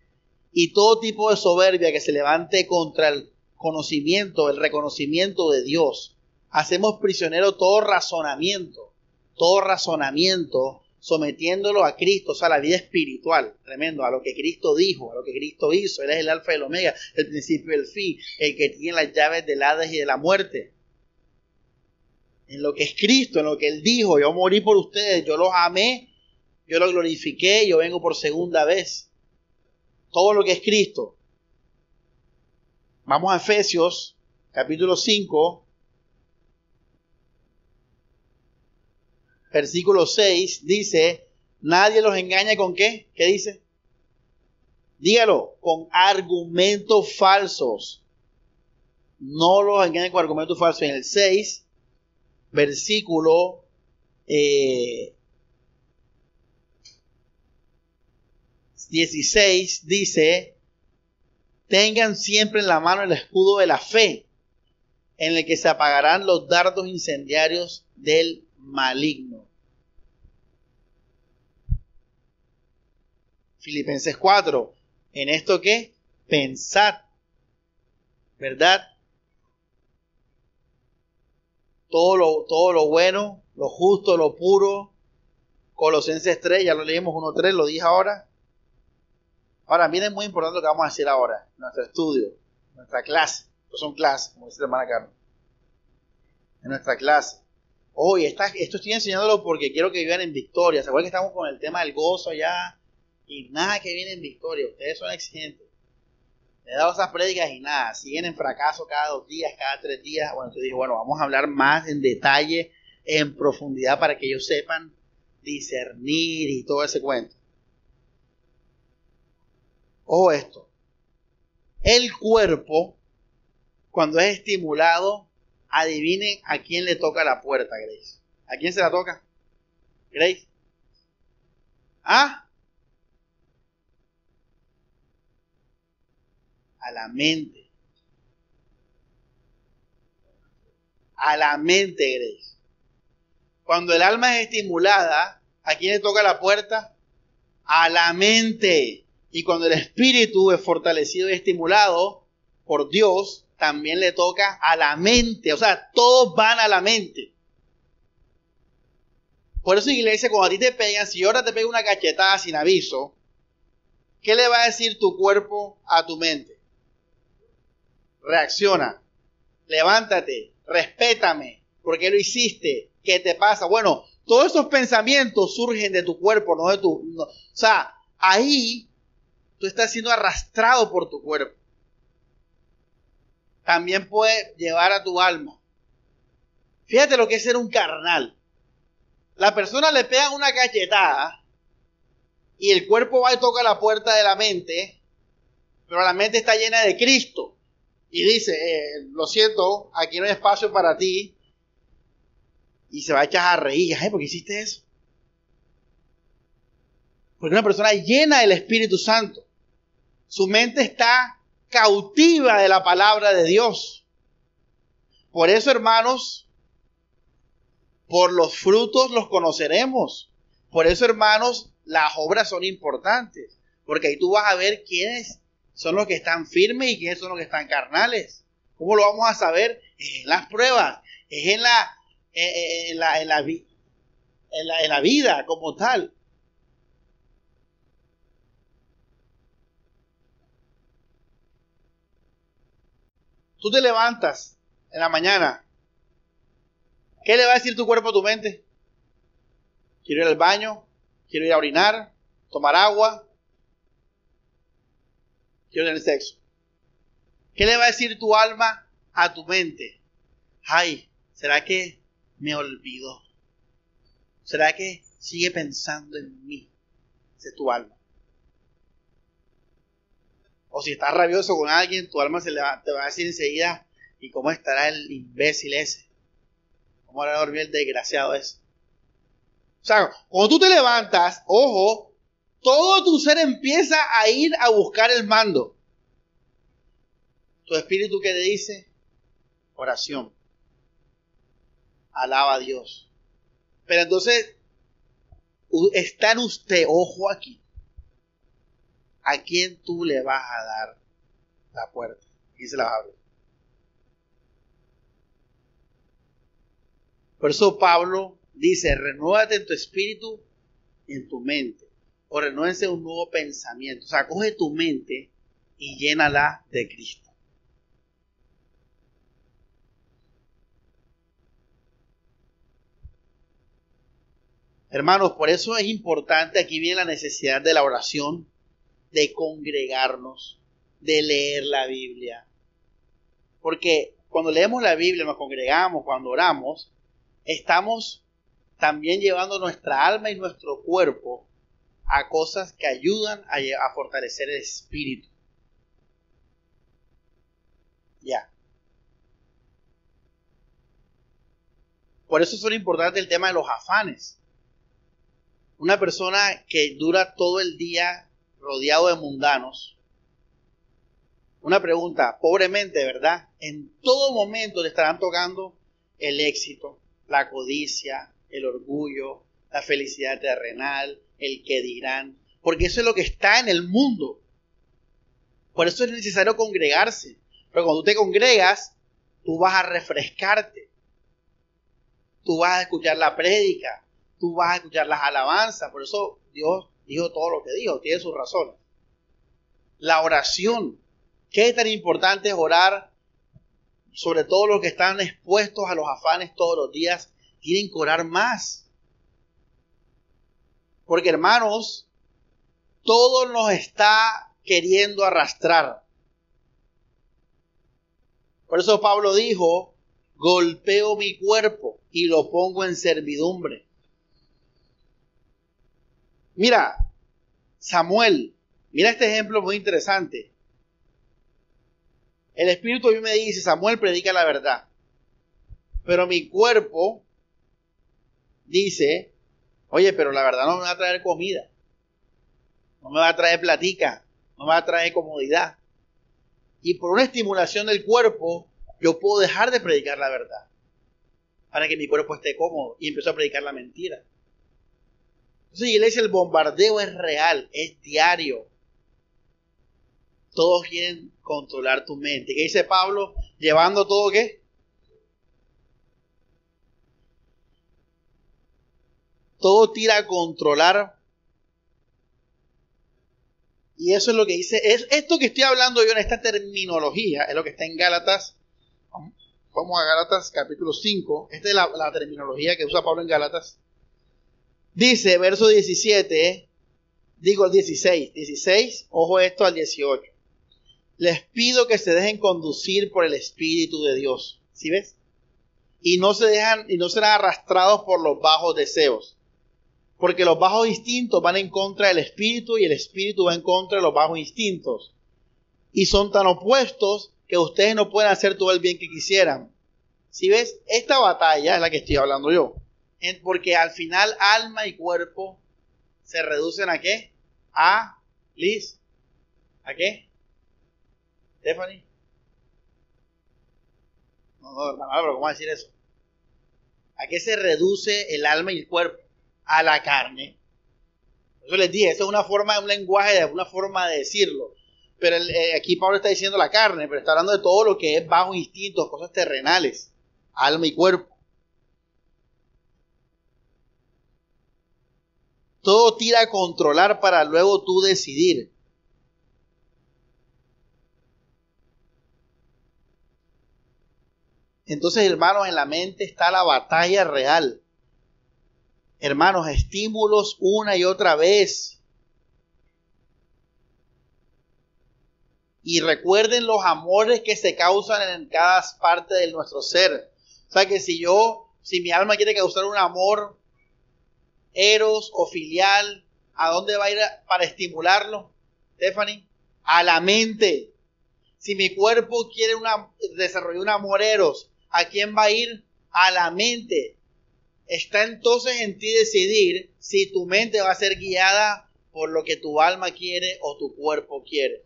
y todo tipo de soberbia que se levante contra el conocimiento, el reconocimiento de Dios. Hacemos prisionero todo razonamiento, todo razonamiento, sometiéndolo a Cristo, o sea, a la vida espiritual, tremendo, a lo que Cristo dijo, a lo que Cristo hizo. Él es el alfa y el omega, el principio y el fin, el que tiene las llaves del Hades y de la muerte. En lo que es Cristo, en lo que Él dijo, yo morí por ustedes, yo los amé, yo los glorifiqué, yo vengo por segunda vez. Todo lo que es Cristo. Vamos a Efesios, capítulo 5, versículo 6, dice, nadie los engaña con qué? ¿Qué dice? Dígalo, con argumentos falsos. No los engañen con argumentos falsos. En el 6, versículo eh, 16, dice, tengan siempre en la mano el escudo de la fe, en el que se apagarán los dardos incendiarios del maligno. Filipenses 4, en esto que pensad, ¿verdad? Todo lo, todo lo bueno, lo justo, lo puro. Colosenses 3, ya lo leímos 1.3, lo dije ahora. Ahora, miren, muy importante lo que vamos a hacer ahora, nuestro estudio, nuestra clase. Estos son clases, como dice la hermana Carmen. En nuestra clase. Oye, esto estoy enseñándolo porque quiero que vivan en victoria. ¿Se acuerdan que estamos con el tema del gozo allá? Y nada que viene en victoria. Ustedes son exigentes. Le he dado esas prédicas y nada. Siguen en fracaso cada dos días, cada tres días. Bueno, entonces dije, bueno, vamos a hablar más en detalle, en profundidad, para que ellos sepan discernir y todo ese cuento. Ojo esto. El cuerpo, cuando es estimulado, adivinen a quién le toca la puerta, Grace. ¿A quién se la toca? Grace. ¿Ah? A la mente. A la mente, Grace. Cuando el alma es estimulada, ¿a quién le toca la puerta? A la mente. Y cuando el espíritu es fortalecido y estimulado por Dios, también le toca a la mente. O sea, todos van a la mente. Por eso, iglesia, cuando a ti te pegan, si ahora te pega una cachetada sin aviso, ¿qué le va a decir tu cuerpo a tu mente? Reacciona, levántate, respétame, porque lo hiciste, ¿qué te pasa? Bueno, todos esos pensamientos surgen de tu cuerpo, no de tu... o sea, ahí tú estás siendo arrastrado por tu cuerpo. También puede llevar a tu alma. Fíjate lo que es ser un carnal. La persona le pega una cachetada y el cuerpo va y toca la puerta de la mente, pero la mente está llena de Cristo. Y dice, eh, lo siento, aquí no hay espacio para ti. Y se va a echar a reír. ¿por qué hiciste eso? Porque una persona llena del Espíritu Santo. Su mente está cautiva de la palabra de Dios. Por eso, hermanos, por los frutos los conoceremos. Por eso, hermanos, las obras son importantes. Porque ahí tú vas a ver quiénes son los que están firmes y quiénes son los que están carnales. ¿Cómo lo vamos a saber? Es en las pruebas, es en la, en la, en la, en la vida como tal. Tú te levantas en la mañana. ¿Qué le va a decir tu cuerpo a tu mente? Quiero ir al baño, quiero ir a orinar, tomar agua, quiero tener sexo. ¿Qué le va a decir tu alma a tu mente? Ay, ¿será que me olvidó? ¿Será que sigue pensando en mí? Ese es tu alma. O si estás rabioso con alguien, tu alma se va, te va a decir enseguida, ¿y cómo estará el imbécil ese? ¿Cómo hará dormir el desgraciado ese? O sea, cuando tú te levantas, ojo, todo tu ser empieza a ir a buscar el mando. Tu espíritu que te dice, oración. Alaba a Dios. Pero entonces, está en usted, ojo aquí, a quién tú le vas a dar la puerta. Y se la abre. Por eso Pablo dice, renuévate en tu espíritu y en tu mente. O un nuevo pensamiento. O sea, coge tu mente y llénala de Cristo. Hermanos, por eso es importante, aquí viene la necesidad de la oración, de congregarnos, de leer la Biblia. Porque cuando leemos la Biblia, nos congregamos, cuando oramos, estamos también llevando nuestra alma y nuestro cuerpo a cosas que ayudan a, fortalecer el espíritu. Ya. Por eso es muy importante el tema de los afanes. Una persona que dura todo el día rodeado de mundanos. Una pregunta, pobremente, ¿verdad? En todo momento le estarán tocando el éxito, la codicia, el orgullo, la felicidad terrenal, el que dirán, porque eso es lo que está en el mundo. Por eso es necesario congregarse. Pero cuando tú te congregas, tú vas a refrescarte. Tú vas a escuchar la prédica, tú vas a escuchar las alabanzas. Por eso Dios dijo todo lo que dijo, tiene sus razones. La oración. ¿Qué tan importante es orar? Sobre todo los que están expuestos a los afanes todos los días, tienen que orar más. Porque hermanos, todo nos está queriendo arrastrar. Por eso Pablo dijo, golpeo mi cuerpo y lo pongo en servidumbre. Mira, Samuel, mira este ejemplo muy interesante. El Espíritu a mí me dice, Samuel predica la verdad. Pero mi cuerpo dice, oye, pero la verdad no me va a traer comida. No me va a traer platica. No me va a traer comodidad. Y por una estimulación del cuerpo, yo puedo dejar de predicar la verdad. Para que mi cuerpo esté cómodo. Y empiezo a predicar la mentira. Entonces, iglesia, el bombardeo es real, es diario. Todos quieren controlar tu mente. ¿Qué dice Pablo? Llevando todo qué? Todo tira a controlar. Y eso es lo que dice. Es esto que estoy hablando yo en esta terminología, es lo que está en Gálatas. Vamos a Gálatas capítulo 5. Esta es la, la terminología que usa Pablo en Gálatas. Dice, verso 17, digo el 16, 16, ojo esto al 18. Les pido que se dejen conducir por el Espíritu de Dios. ¿Sí ves? Y no se dejan, y no serán arrastrados por los bajos deseos. Porque los bajos instintos van en contra del Espíritu y el Espíritu va en contra de los bajos instintos. Y son tan opuestos que ustedes no pueden hacer todo el bien que quisieran. ¿Sí ves? Esta batalla es la que estoy hablando yo porque al final alma y cuerpo se reducen a qué? A Liz. ¿A qué? Stephanie. No, no, hermano, pero ¿cómo decir eso? ¿A qué se reduce el alma y el cuerpo? A la carne. Eso les dije, eso es una forma un lenguaje, una forma de decirlo. Pero eh, aquí Pablo está diciendo la carne, pero está hablando de todo lo que es bajo instinto, cosas terrenales, alma y cuerpo. Todo tira a controlar para luego tú decidir. Entonces, hermanos, en la mente está la batalla real. Hermanos, estímulos una y otra vez. Y recuerden los amores que se causan en cada parte de nuestro ser. O sea que si yo, si mi alma quiere causar un amor eros o filial, ¿a dónde va a ir para estimularlo, Stephanie? A la mente. Si mi cuerpo quiere desarrollar un amor eros, ¿a quién va a ir? A la mente. Está entonces en ti decidir si tu mente va a ser guiada por lo que tu alma quiere o tu cuerpo quiere.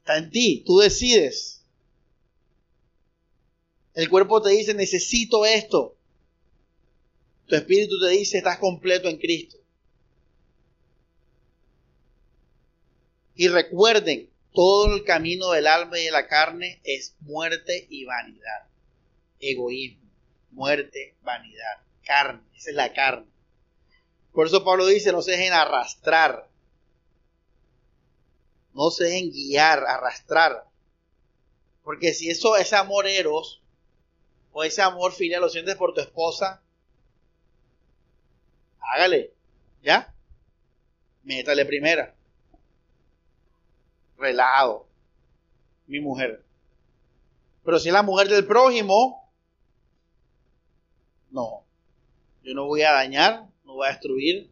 Está en ti, tú decides. El cuerpo te dice, necesito esto. Tu espíritu te dice, estás completo en Cristo. Y recuerden, todo el camino del alma y de la carne es muerte y vanidad. Egoísmo, muerte, vanidad, carne. Esa es la carne. Por eso Pablo dice, no se dejen arrastrar. No se dejen guiar, arrastrar. Porque si eso es amor eros, o ese amor filial lo sientes por tu esposa, hágale, ¿ya? Métale primera. Relado. Mi mujer. Pero si es la mujer del prójimo, no. Yo no voy a dañar, no voy a destruir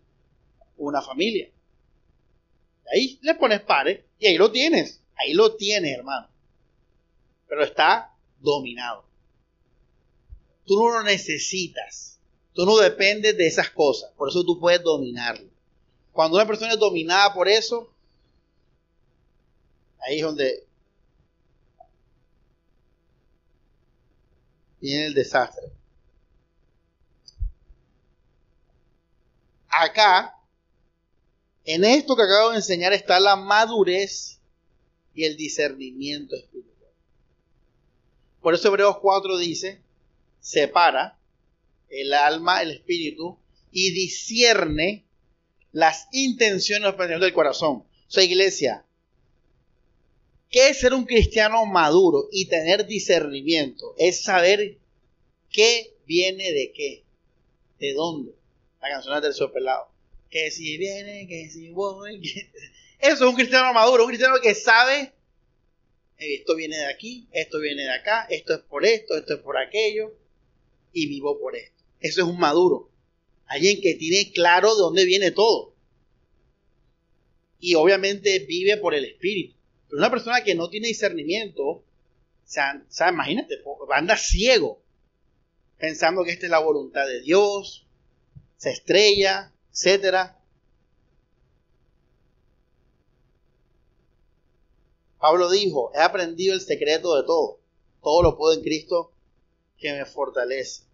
una familia. Ahí le pones pares y ahí lo tienes. Ahí lo tienes, hermano. Pero está dominado. Tú no lo necesitas. Tú no dependes de esas cosas. Por eso tú puedes dominarlo. Cuando una persona es dominada por eso, ahí es donde viene el desastre. Acá, en esto que acabo de enseñar está la madurez y el discernimiento espiritual. Por eso Hebreos 4 dice, separa el alma, el espíritu, y discierne las intenciones del corazón. O sea, iglesia, ¿qué es ser un cristiano maduro y tener discernimiento? Es saber qué viene de qué, de dónde. La canción del pelado. Que si viene, que si voy. Eso es un cristiano maduro, un cristiano que sabe esto viene de aquí, esto viene de acá, esto es por esto, esto es por aquello y vivo por esto. Eso es un maduro. Alguien que tiene claro de dónde viene todo. Y obviamente vive por el espíritu. Pero una persona que no tiene discernimiento, o sea, imagínate, anda ciego, pensando que esta es la voluntad de Dios, se estrella, etc. Pablo dijo, he aprendido el secreto de todo. Todo lo puedo en Cristo que me fortalece.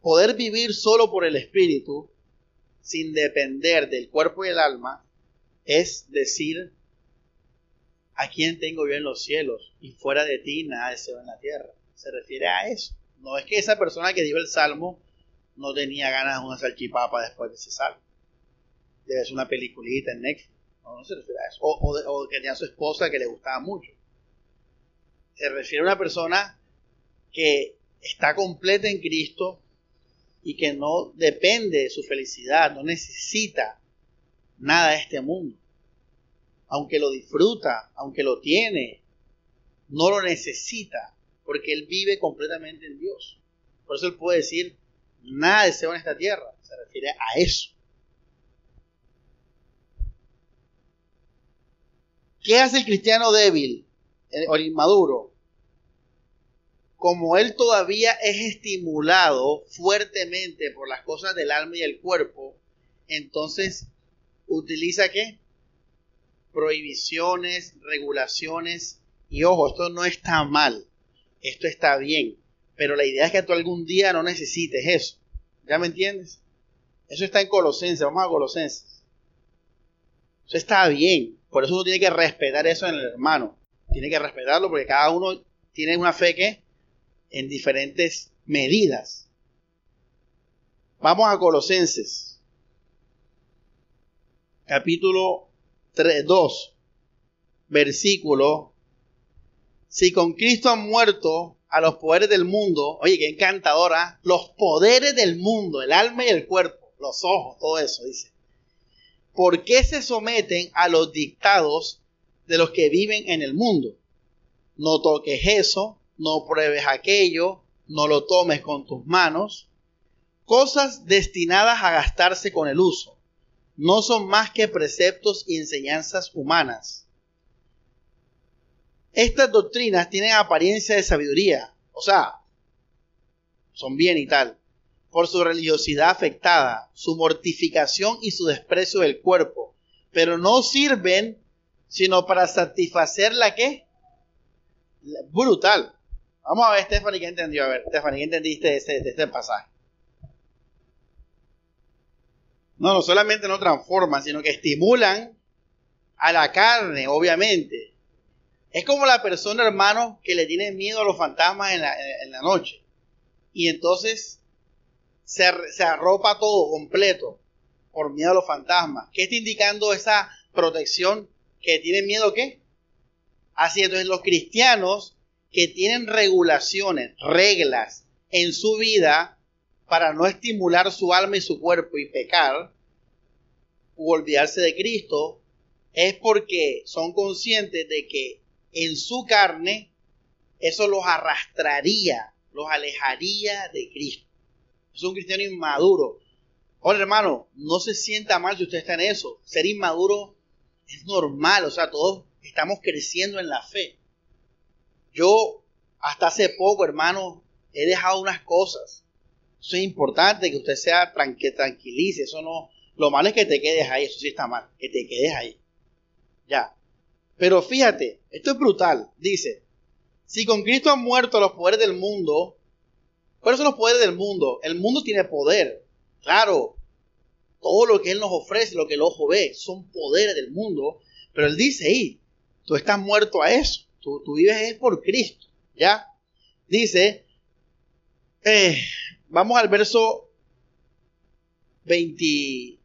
Poder vivir solo por el Espíritu, sin depender del cuerpo y el alma, es decir, a quién tengo yo en los cielos y fuera de ti nada deseo en la tierra. Se refiere a eso. No es que esa persona que dio el salmo no tenía ganas de una salchipapa después de ese salmo. Debe ser una peliculita en Netflix. No, se refiere a eso. O, que tenía su esposa que le gustaba mucho. Se refiere a una persona que está completa en Cristo y que no depende de su felicidad, no necesita nada de este mundo. Aunque lo disfruta, aunque lo tiene, no lo necesita porque él vive completamente en Dios. Por eso él puede decir, nada deseo en esta tierra. Se refiere a eso. ¿Qué hace el cristiano débil o inmaduro? Como él todavía es estimulado fuertemente por las cosas del alma y el cuerpo, entonces utiliza qué? Prohibiciones, regulaciones. Y ojo, esto no está mal esto está bien, pero la idea es que tú algún día no necesites eso. ¿Ya me entiendes? Eso está en Colosenses, vamos a Colosenses. Eso está bien, por eso uno tiene que respetar eso en el hermano. Tiene que respetarlo porque cada uno tiene una fe que en diferentes medidas. Vamos a Colosenses, capítulo 3, 2, versículo si con Cristo han muerto a los poderes del mundo, oye, qué encantadora, los poderes del mundo, el alma y el cuerpo, los ojos, todo eso, dice. ¿Por qué se someten a los dictados de los que viven en el mundo? No toques eso, no pruebes aquello, no lo tomes con tus manos. Cosas destinadas a gastarse con el uso. No son más que preceptos y enseñanzas humanas estas doctrinas tienen apariencia de sabiduría, o sea, son bien y tal, por su religiosidad afectada, su mortificación y su desprecio del cuerpo, pero no sirven sino para satisfacer la que brutal. Vamos a ver, Stephanie, ¿qué entendió? A ver, Stephanie, ¿qué entendiste de este, de este pasaje? No, no solamente no transforman, sino que estimulan a la carne, obviamente. Es como la persona, hermano, que le tiene miedo a los fantasmas en la, noche. Y entonces se, se, arropa todo completo por miedo a los fantasmas. ¿Qué está indicando esa protección que tiene miedo qué? Así entonces los cristianos que tienen regulaciones, reglas en su vida para no estimular su alma y su cuerpo y pecar u olvidarse de Cristo, es porque son conscientes de que en su carne eso los arrastraría, los alejaría de Cristo. Es un cristiano inmaduro. Hola hermano, no se sienta mal si usted está en eso. Ser inmaduro es normal, o sea, todos estamos creciendo en la fe. Yo hasta hace poco, hermano, he dejado unas cosas. Eso es importante que usted sea que tranquilice, eso no, lo malo es que te quedes ahí, eso sí está mal, que te quedes ahí. Ya. Pero fíjate, esto es brutal. Dice, si con Cristo han muerto los poderes del mundo, ¿cuáles son los poderes del mundo? El mundo tiene poder. Claro, todo lo que Él nos ofrece, lo que el ojo ve, son poderes del mundo. Pero Él dice ahí, tú estás muerto a eso. Tú, vives es por Cristo. ¿Ya? Dice, eh, vamos al verso 20,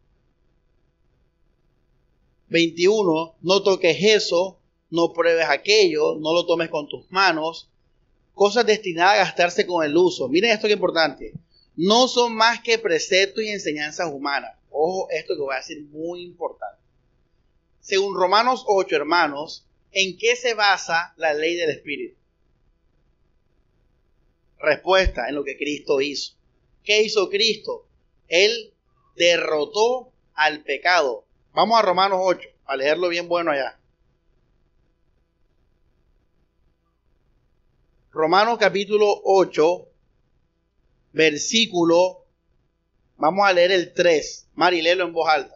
21, no toques eso, no pruebes aquello, no lo tomes con tus manos, cosas destinadas a gastarse con el uso. Miren esto que es importante. No son más que preceptos y enseñanzas humanas. Ojo, esto que voy a decir muy importante. Según Romanos 8, hermanos, ¿en qué se basa la ley del Espíritu? Respuesta, en lo que Cristo hizo. ¿Qué hizo Cristo? Él derrotó al pecado Vamos a Romanos 8, a leerlo bien bueno allá. Romanos capítulo 8, versículo, vamos a leer el 3. Mari, léelo en voz alta.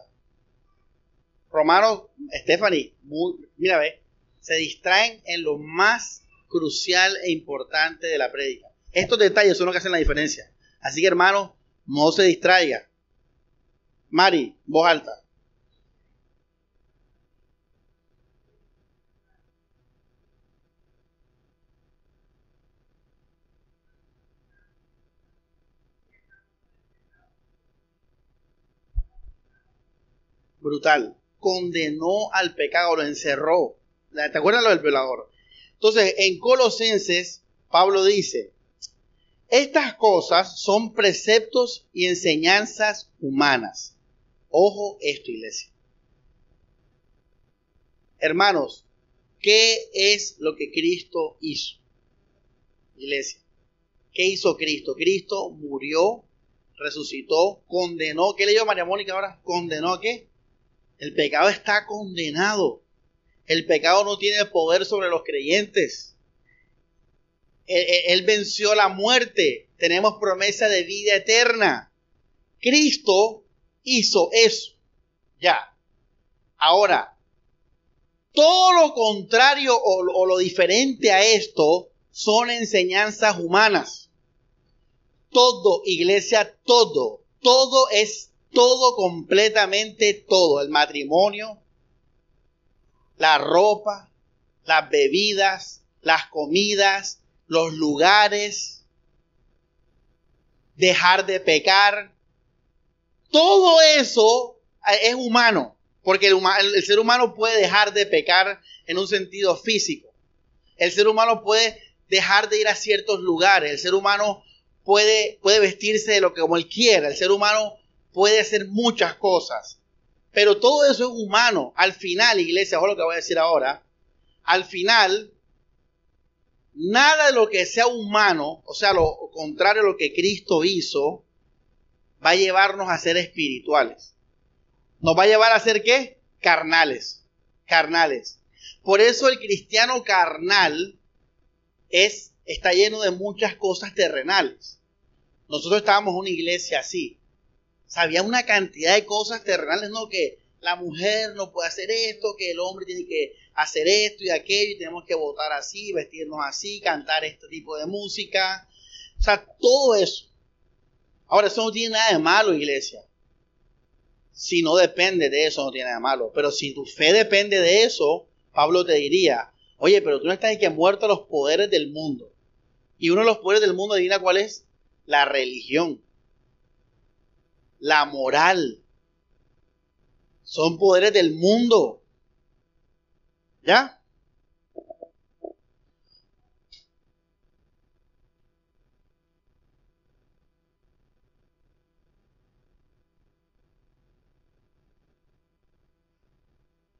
Romanos, Stephanie, mira, ve, se distraen en lo más crucial e importante de la prédica. Estos detalles son los que hacen la diferencia. Así que, hermano, no se distraiga. Mari, voz alta. brutal. Condenó al pecado, lo encerró. ¿Te acuerdas lo del violador? Entonces, en Colosenses, Pablo dice, estas cosas son preceptos y enseñanzas humanas. Ojo esto, iglesia. Hermanos, ¿qué es lo que Cristo hizo? Iglesia, ¿qué hizo Cristo? Cristo murió, resucitó, condenó. ¿Qué leyó María Mónica ahora? ¿Condenó a qué? El pecado está condenado. El pecado no tiene poder sobre los creyentes. Él, venció la muerte. Tenemos promesa de vida eterna. Cristo hizo eso. Ya. Ahora, todo lo contrario o, lo diferente a esto son enseñanzas humanas. Todo, iglesia, todo, todo es todo, completamente todo, el matrimonio, la ropa, las bebidas, las comidas, los lugares, dejar de pecar, todo eso es humano, porque el, el, ser humano puede dejar de pecar en un sentido físico. El ser humano puede dejar de ir a ciertos lugares. El ser humano puede, puede vestirse de lo que como él quiera. El ser humano puede hacer muchas cosas, pero todo eso es humano. Al final, iglesia, ojo lo que voy a decir ahora, al final, nada de lo que sea humano, o sea, lo contrario a lo que Cristo hizo, va a llevarnos a ser espirituales. Nos va a llevar a ser qué? Carnales. Carnales. Por eso el cristiano carnal es, está lleno de muchas cosas terrenales. Nosotros estábamos en una iglesia así. Sabía una cantidad de cosas terrenales, ¿no? Que la mujer no puede hacer esto, que el hombre tiene que hacer esto y aquello, y tenemos que votar así, vestirnos así, cantar este tipo de música. O sea, todo eso. Ahora, eso no tiene nada de malo, iglesia. Si no depende de eso, no tiene nada de malo. Pero si tu fe depende de eso, Pablo te diría, oye, pero tú no estás que muerto a los poderes del mundo. Y uno de los poderes del mundo, adivina cuál es? La religión. La moral. Son poderes del mundo. ¿Ya?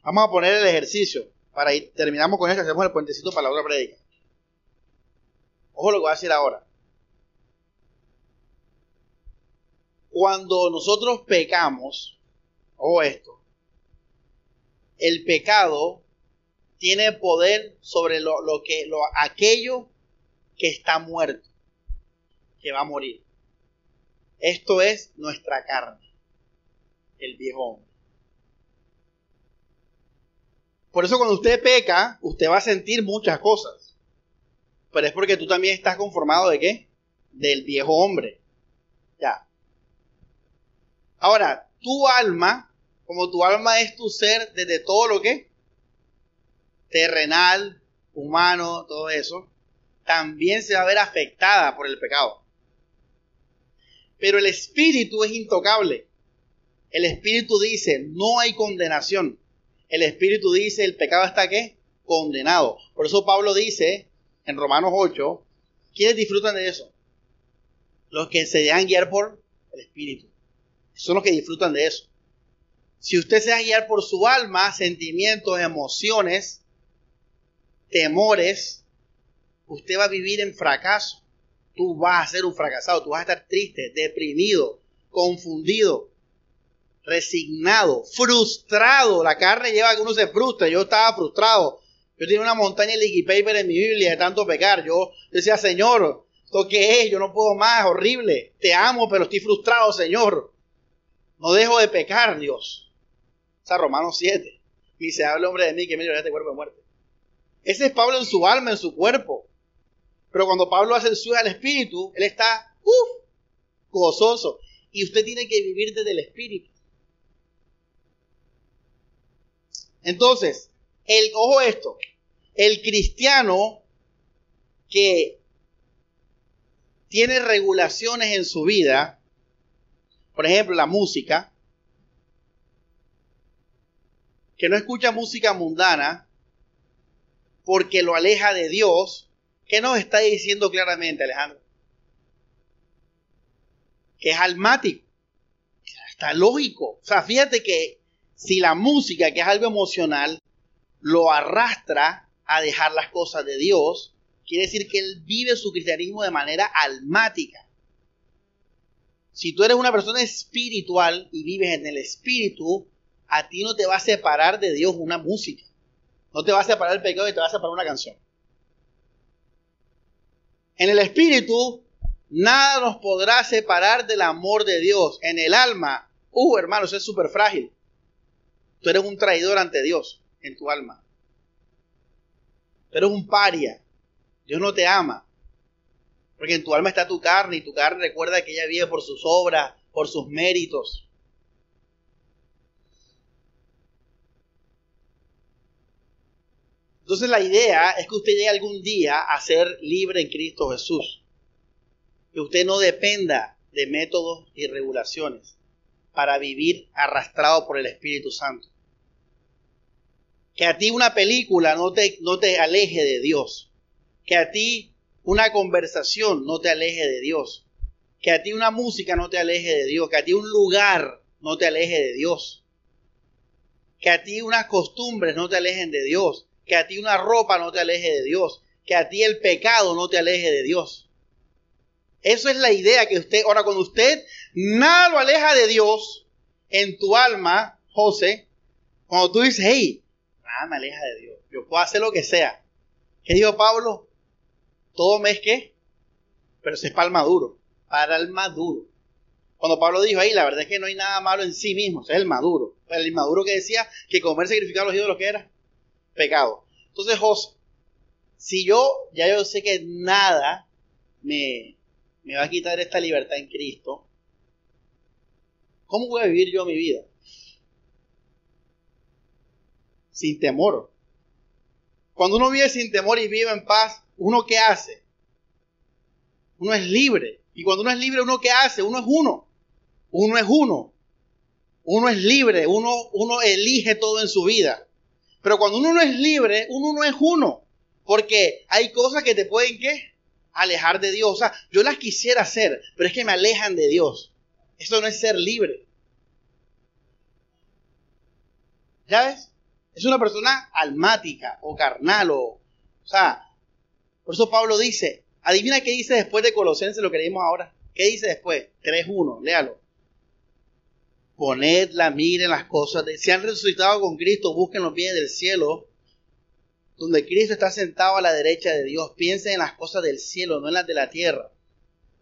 Vamos a poner el ejercicio. Para ir, terminamos con esto, hacemos el puentecito para la otra predica. Ojo lo que voy a decir ahora. Cuando nosotros pecamos, ojo esto, el pecado tiene poder sobre lo, que, lo, aquello que está muerto, que va a morir. Esto es nuestra carne, el viejo hombre. Por eso cuando usted peca, usted va a sentir muchas cosas. Pero es porque tú también estás conformado de qué? Del viejo hombre. Ya. Ahora, tu alma, como tu alma es tu ser desde todo lo que terrenal, humano, todo eso, también se va a ver afectada por el pecado. Pero el espíritu es intocable. El espíritu dice, no hay condenación el Espíritu dice, el pecado está qué? Condenado. Por eso Pablo dice en Romanos 8, ¿quiénes disfrutan de eso? Los que se dejan guiar por el Espíritu. Son los que disfrutan de eso. Si usted se deja guiar por su alma, sentimientos, emociones, temores, usted va a vivir en fracaso. Tú vas a ser un fracasado, tú vas a estar triste, deprimido, confundido resignado, frustrado. La carne lleva a que uno se frustre. Yo estaba frustrado. Yo tenía una montaña de liquid paper en mi Biblia de tanto pecar. Yo decía, Señor, ¿esto qué es? Yo no puedo más, horrible. Te amo, pero estoy frustrado, Señor. No dejo de pecar, Dios. O sea, Romanos 7. Miserable hombre de mí que me de este cuerpo de muerte. Ese es Pablo en su alma, en su cuerpo. Pero cuando Pablo hace el suyo al espíritu, él está, uff, gozoso. Y usted tiene que vivir desde el espíritu. Entonces, el, ojo esto, el cristiano que tiene regulaciones en su vida, por ejemplo, la música, que no escucha música mundana porque lo aleja de Dios, ¿qué nos está diciendo claramente, Alejandro? Que es almático. Está lógico. O sea, fíjate que si la música, que es algo emocional, lo arrastra a dejar las cosas de Dios, quiere decir que él vive su cristianismo de manera almática. Si tú eres una persona espiritual y vives en el espíritu, a ti no te va a separar de Dios una música. No te va a separar el pecado y te va a separar una canción. En el espíritu, nada nos podrá separar del amor de Dios. En el alma, uh, hermanos, es súper frágil. Tú eres un traidor ante Dios en tu alma. Tú eres un paria. Dios no te ama. Porque en tu alma está tu carne y tu carne recuerda que ella vive por sus obras, por sus méritos. Entonces la idea es que usted llegue algún día a ser libre en Cristo Jesús. Que usted no dependa de métodos y regulaciones para vivir arrastrado por el Espíritu Santo. Que a ti una película no te, no te aleje de Dios. Que a ti una conversación no te aleje de Dios. Que a ti una música no te aleje de Dios. Que a ti un lugar no te aleje de Dios. Que a ti unas costumbres no te alejen de Dios. Que a ti una ropa no te aleje de Dios. Que a ti el pecado no te aleje de Dios. Eso es la idea que usted, ahora cuando usted nada lo aleja de Dios en tu alma, José, cuando tú dices, hey, nada me aleja de Dios, yo puedo hacer lo que sea. ¿Qué dijo Pablo? Todo me es que, pero para el maduro, para el maduro. Cuando Pablo dijo ahí, la verdad es que no hay nada malo en sí mismo, es el maduro. El inmaduro que decía que comer sacrificar a los ídolos que era pecado. Entonces, José, si yo ya yo sé que nada me, me va a quitar esta libertad en Cristo, ¿cómo voy a vivir yo mi vida? Sin temor. Cuando uno vive sin temor y vive en paz, ¿uno qué hace? Uno es libre. Y cuando uno es libre, ¿uno qué hace? Uno es uno. Uno es uno. Uno es libre. Uno, uno elige todo en su vida. Pero cuando uno no es libre, uno no es uno. Porque hay cosas que te pueden, ¿qué? Alejar de Dios. O sea, yo las quisiera hacer, pero es que me alejan de Dios. Eso no es ser libre. ¿Ya ves? Es una persona almática o carnal o... O sea, por eso Pablo dice, adivina qué dice después de Colosenses, lo que leímos ahora. ¿Qué dice después? 3.1, léalo. Poned la mira en las cosas de... Si han resucitado con Cristo, busquen los pies del cielo, donde Cristo está sentado a la derecha de Dios. Piensen en las cosas del cielo, no en las de la tierra.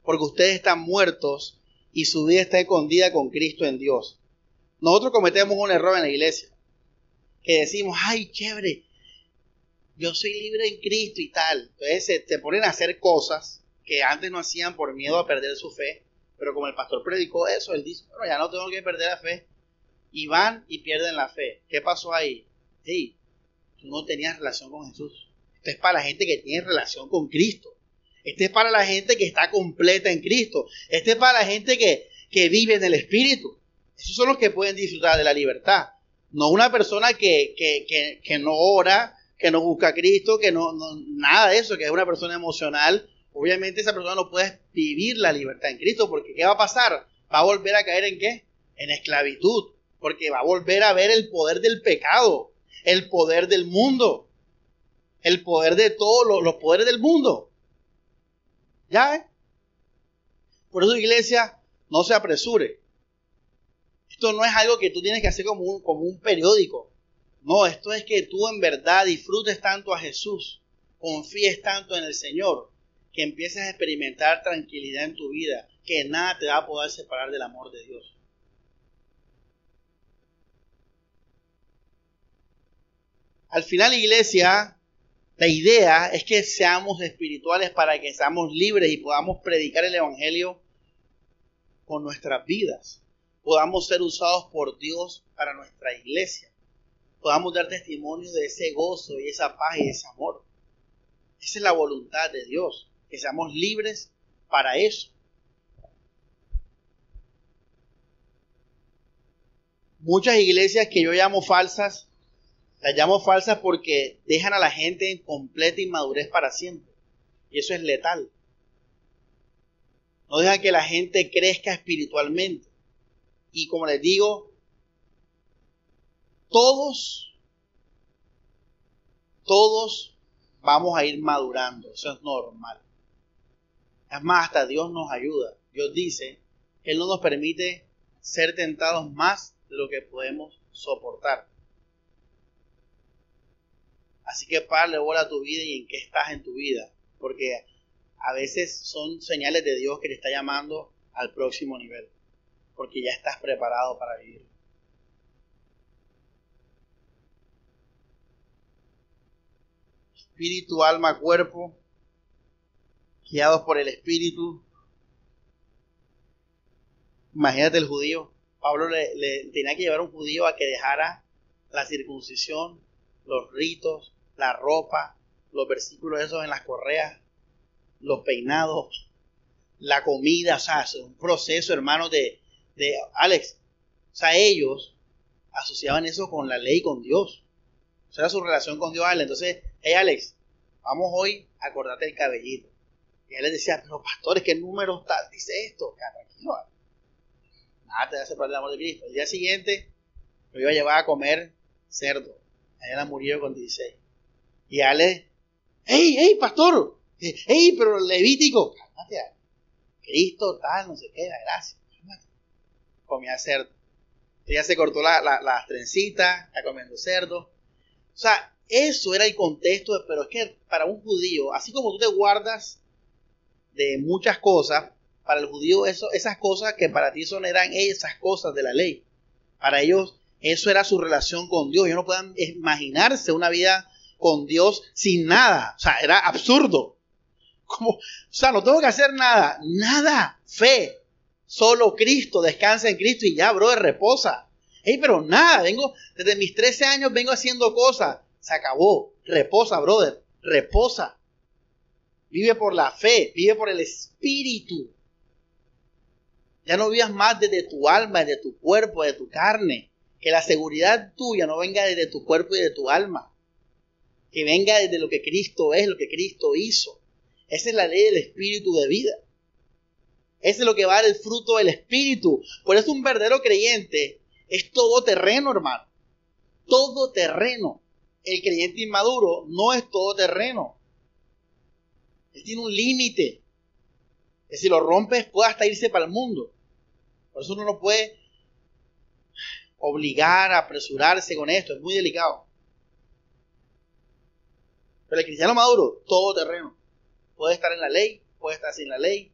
Porque ustedes están muertos y su vida está escondida con Cristo en Dios. Nosotros cometemos un error en la iglesia que decimos, ay, chévere, yo soy libre en Cristo y tal. Entonces se, ponen a hacer cosas que antes no hacían por miedo a perder su fe, pero como el pastor predicó eso, él dice, bueno, ya no tengo que perder la fe. Y van y pierden la fe. ¿Qué pasó ahí? Sí, tú no tenías relación con Jesús. Esto es para la gente que tiene relación con Cristo. Este es para la gente que está completa en Cristo. Este es para la gente que, que vive en el Espíritu. Esos son los que pueden disfrutar de la libertad. No una persona que, no ora, que no busca a Cristo, que no, nada de eso, que es una persona emocional. Obviamente esa persona no puede vivir la libertad en Cristo, porque ¿qué va a pasar? Va a volver a caer en qué? En esclavitud, porque va a volver a ver el poder del pecado, el poder del mundo, el poder de todos los, poderes del mundo. ¿Ya? Eh? Por eso, iglesia, no se apresure. Esto no es algo que tú tienes que hacer como un, como un periódico. No, esto es que tú en verdad disfrutes tanto a Jesús, confíes tanto en el Señor, que empieces a experimentar tranquilidad en tu vida, que nada te va a poder separar del amor de Dios. Al final, iglesia, la idea es que seamos espirituales para que seamos libres y podamos predicar el Evangelio con nuestras vidas podamos ser usados por Dios para nuestra iglesia. Podamos dar testimonio de ese gozo y esa paz y ese amor. Esa es la voluntad de Dios, que seamos libres para eso. Muchas iglesias que yo llamo falsas, las llamo falsas porque dejan a la gente en completa inmadurez para siempre. Y eso es letal. No dejan que la gente crezca espiritualmente. Y como les digo, todos, todos vamos a ir madurando. Eso es normal. Es más, hasta Dios nos ayuda. Dios dice, Él no nos permite ser tentados más de lo que podemos soportar. Así que parle bola a tu vida y en qué estás en tu vida. Porque a veces son señales de Dios que te está llamando al próximo nivel porque ya estás preparado para vivir. Espíritu, alma, cuerpo, guiados por el Espíritu. Imagínate el judío. Pablo le, tenía que llevar a un judío a que dejara la circuncisión, los ritos, la ropa, los versículos esos en las correas, los peinados, la comida, o sea, es un proceso, hermano, de, de Alex. O sea, ellos asociaban eso con la ley, con Dios. O sea, su relación con Dios, Alex. Entonces, hey Alex, vamos hoy a acordarte el cabellito. Y él les decía, pero pastores, ¿qué número está? dice esto? tranquilo. Nada te hace parte del amor de Cristo. El día siguiente lo iba a llevar a comer cerdo. Allá murió con 16. Y Alex, hey, hey, pastor, hey, pero Levítico, Cristo, tal, no sé qué, la gracia comía cerdo. Ella se cortó las trencitas, está comiendo cerdo. O sea, eso era el contexto, pero es que para un judío, así como tú te guardas de muchas cosas, para el judío esas cosas que para ti son eran esas cosas de la ley. Para ellos eso era su relación con Dios. Ellos no puedan imaginarse una vida con Dios sin nada. O sea, era absurdo. Como, o sea, no tengo que hacer nada. Nada. Fe. Solo Cristo. Descansa en Cristo y ya, brother, reposa. Hey, pero nada. Vengo, desde mis 13 años vengo haciendo cosas. Se acabó. Reposa, brother. Reposa. Vive por la fe. Vive por el Espíritu. Ya no vivas más desde tu alma, desde tu cuerpo, de tu carne. Que la seguridad tuya no venga desde tu cuerpo y de tu alma. Que venga desde lo que Cristo es, lo que Cristo hizo. Esa es la ley del espíritu de vida. Ese es lo que va a dar el fruto del espíritu. Por eso un verdadero creyente es todo terreno, hermano. Todo terreno. El creyente inmaduro no es todo terreno. Él tiene un límite. Que si lo rompes puede hasta irse para el mundo. Por eso uno no puede obligar apresurarse con esto. Es muy delicado. Pero el cristiano maduro, todo terreno. Puede estar en la ley, puede estar sin la ley,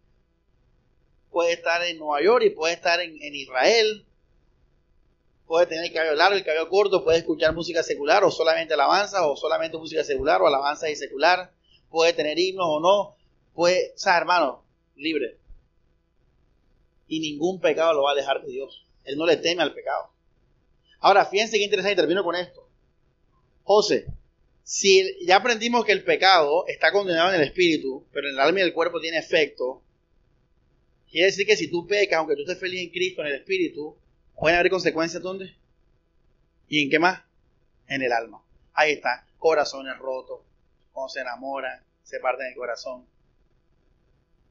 puede estar en Nueva York y puede estar en, Israel, puede tener el cabello largo, el cabello corto, puede escuchar música secular o solamente alabanza o solamente música secular o alabanza y secular, puede tener himnos o no, puede, o sea, hermano, libre. Y ningún pecado lo va a alejar de Dios. Él no le teme al pecado. Ahora, fíjense qué interesante, termino con esto. José, si ya aprendimos que el pecado está condenado en el espíritu, pero en el alma y el cuerpo tiene efecto, quiere decir que si tú pecas, aunque tú estés feliz en Cristo, en el espíritu, pueden haber consecuencias ¿dónde? ¿Y en qué más? En el alma. Ahí está, corazones rotos, cuando se enamoran, se parten el corazón,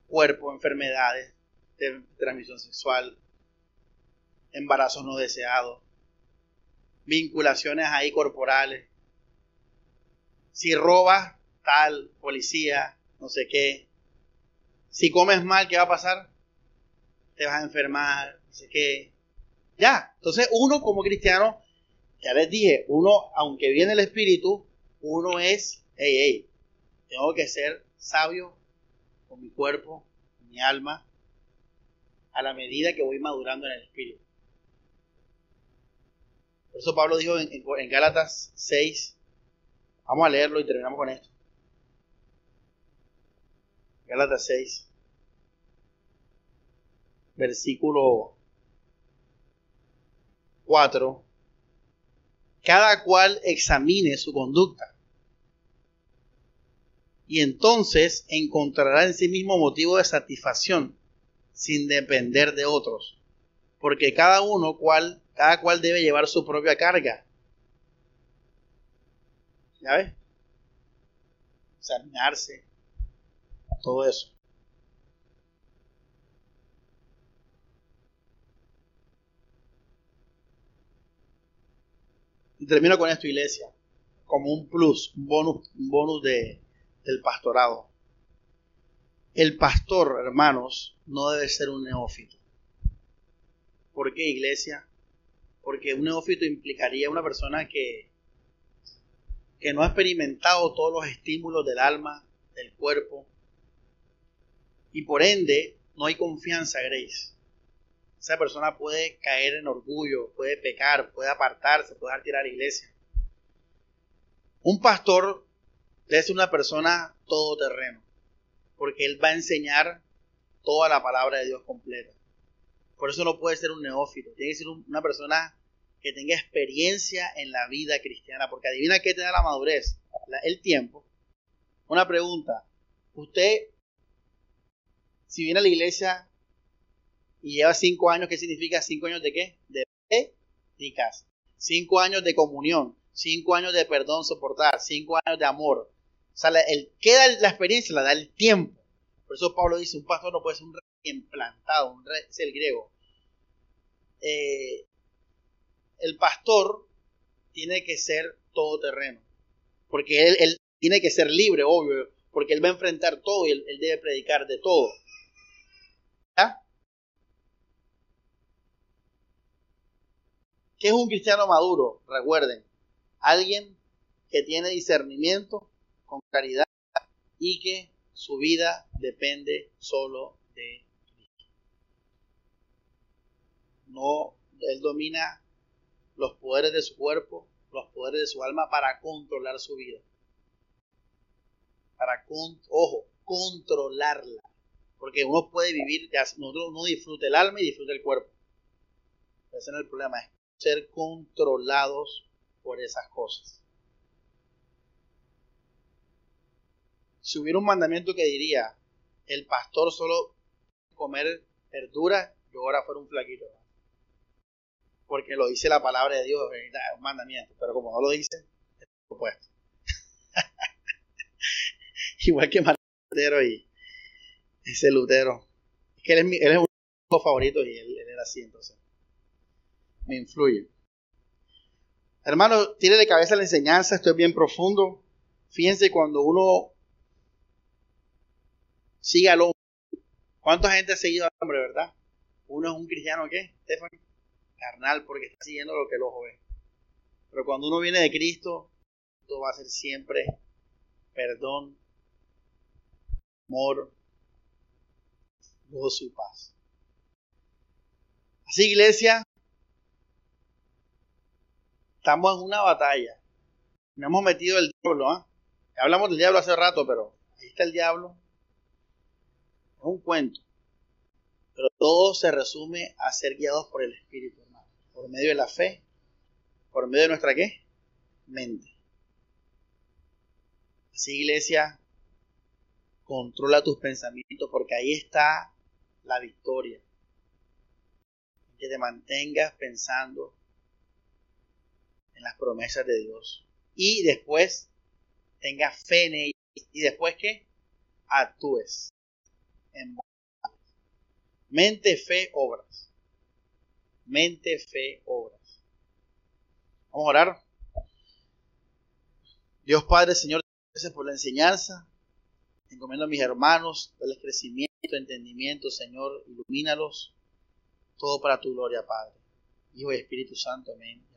cuerpo, enfermedades de transmisión sexual, embarazos no deseados, vinculaciones ahí corporales, si robas, tal, policía, no sé qué. Si comes mal, ¿qué va a pasar? Te vas a enfermar, no sé qué. Ya, entonces uno como cristiano, ya les dije, uno, aunque viene el espíritu, uno es, hey, hey, tengo que ser sabio con mi cuerpo, con mi alma, a la medida que voy madurando en el espíritu. Por eso Pablo dijo en, en Gálatas 6, Vamos a leerlo y terminamos con esto. Gálatas 6, versículo 4. Cada cual examine su conducta y entonces encontrará en sí mismo motivo de satisfacción sin depender de otros, porque cada uno cual cada cual debe llevar su propia carga. ¿Ya ves? Examinarse. Todo eso. Termino con esto, iglesia, como un plus, un bonus, un bonus de, del pastorado. El pastor, hermanos, no debe ser un neófito. ¿Por qué, iglesia? Porque un neófito implicaría una persona que que no ha experimentado todos los estímulos del alma, del cuerpo, y por ende no hay confianza, Grace. Esa persona puede caer en orgullo, puede pecar, puede apartarse, puede dejar tirar la iglesia. Un pastor ser una persona todoterreno, porque él va a enseñar toda la palabra de Dios completa. Por eso no puede ser un neófito, tiene que ser una persona que tenga experiencia en la vida cristiana, porque adivina qué te da la madurez, el tiempo. Una pregunta, usted, si viene a la iglesia y lleva cinco años, ¿qué significa cinco años de qué? De prédicas, cinco años de comunión, cinco años de perdón soportar, cinco años de amor. O sea, el, queda la experiencia, la da el tiempo. Por eso Pablo dice, un pastor no puede ser un rey implantado, un rey, es el griego. Eh, el pastor tiene que ser todoterreno. Porque él, tiene que ser libre, obvio, porque él va a enfrentar todo y él, debe predicar de todo. ¿Ya? ¿Qué es un cristiano maduro? Recuerden, alguien que tiene discernimiento con caridad y que su vida depende solo de no, él domina los poderes de su cuerpo, los poderes de su alma para controlar su vida. Para, con, ojo, controlarla. Porque uno puede vivir, nosotros uno disfruta el alma y disfruta el cuerpo. Ese no es el problema, ser controlados por esas cosas. Si hubiera un mandamiento que diría, el pastor solo comer verduras, yo ahora fuera un flaquito. Porque lo dice la palabra de Dios, es un mandamiento, pero como no lo dice, es opuesto. Igual que Martero y ese Lutero. Es que él es, mi, él es y él era así, entonces. Me influye. Hermano, tiene de cabeza la enseñanza, esto es bien profundo. Fíjense cuando uno sigue al hombre. ¿Cuánta gente ha seguido al hombre, verdad? Uno es un cristiano, ¿qué, Stephanie? Carnal, porque está siguiendo lo que el ojo ve. Pero cuando uno viene de Cristo, todo va a ser siempre perdón, amor, gozo y paz. Así, iglesia, estamos en una batalla. Nos hemos metido el diablo, ¿ah? Hablamos del diablo hace rato, pero ahí está el diablo. Es un cuento. Pero todo se resume a ser guiados por el Espíritu, hermano. Por medio de la fe, por medio de nuestra qué? Mente. Así, iglesia, controla tus pensamientos porque ahí está la victoria. Que te mantengas pensando en las promesas de Dios. Y después tengas fe en ellas. Y después que actúes. En mente, fe, obras. Mente, fe, obras. Vamos a orar. Dios Padre, Señor, gracias por la enseñanza. Encomiendo a mis hermanos, darles crecimiento, entendimiento, Señor, ilumínalos. Todo para tu gloria, Padre. Hijo y Espíritu Santo, amén.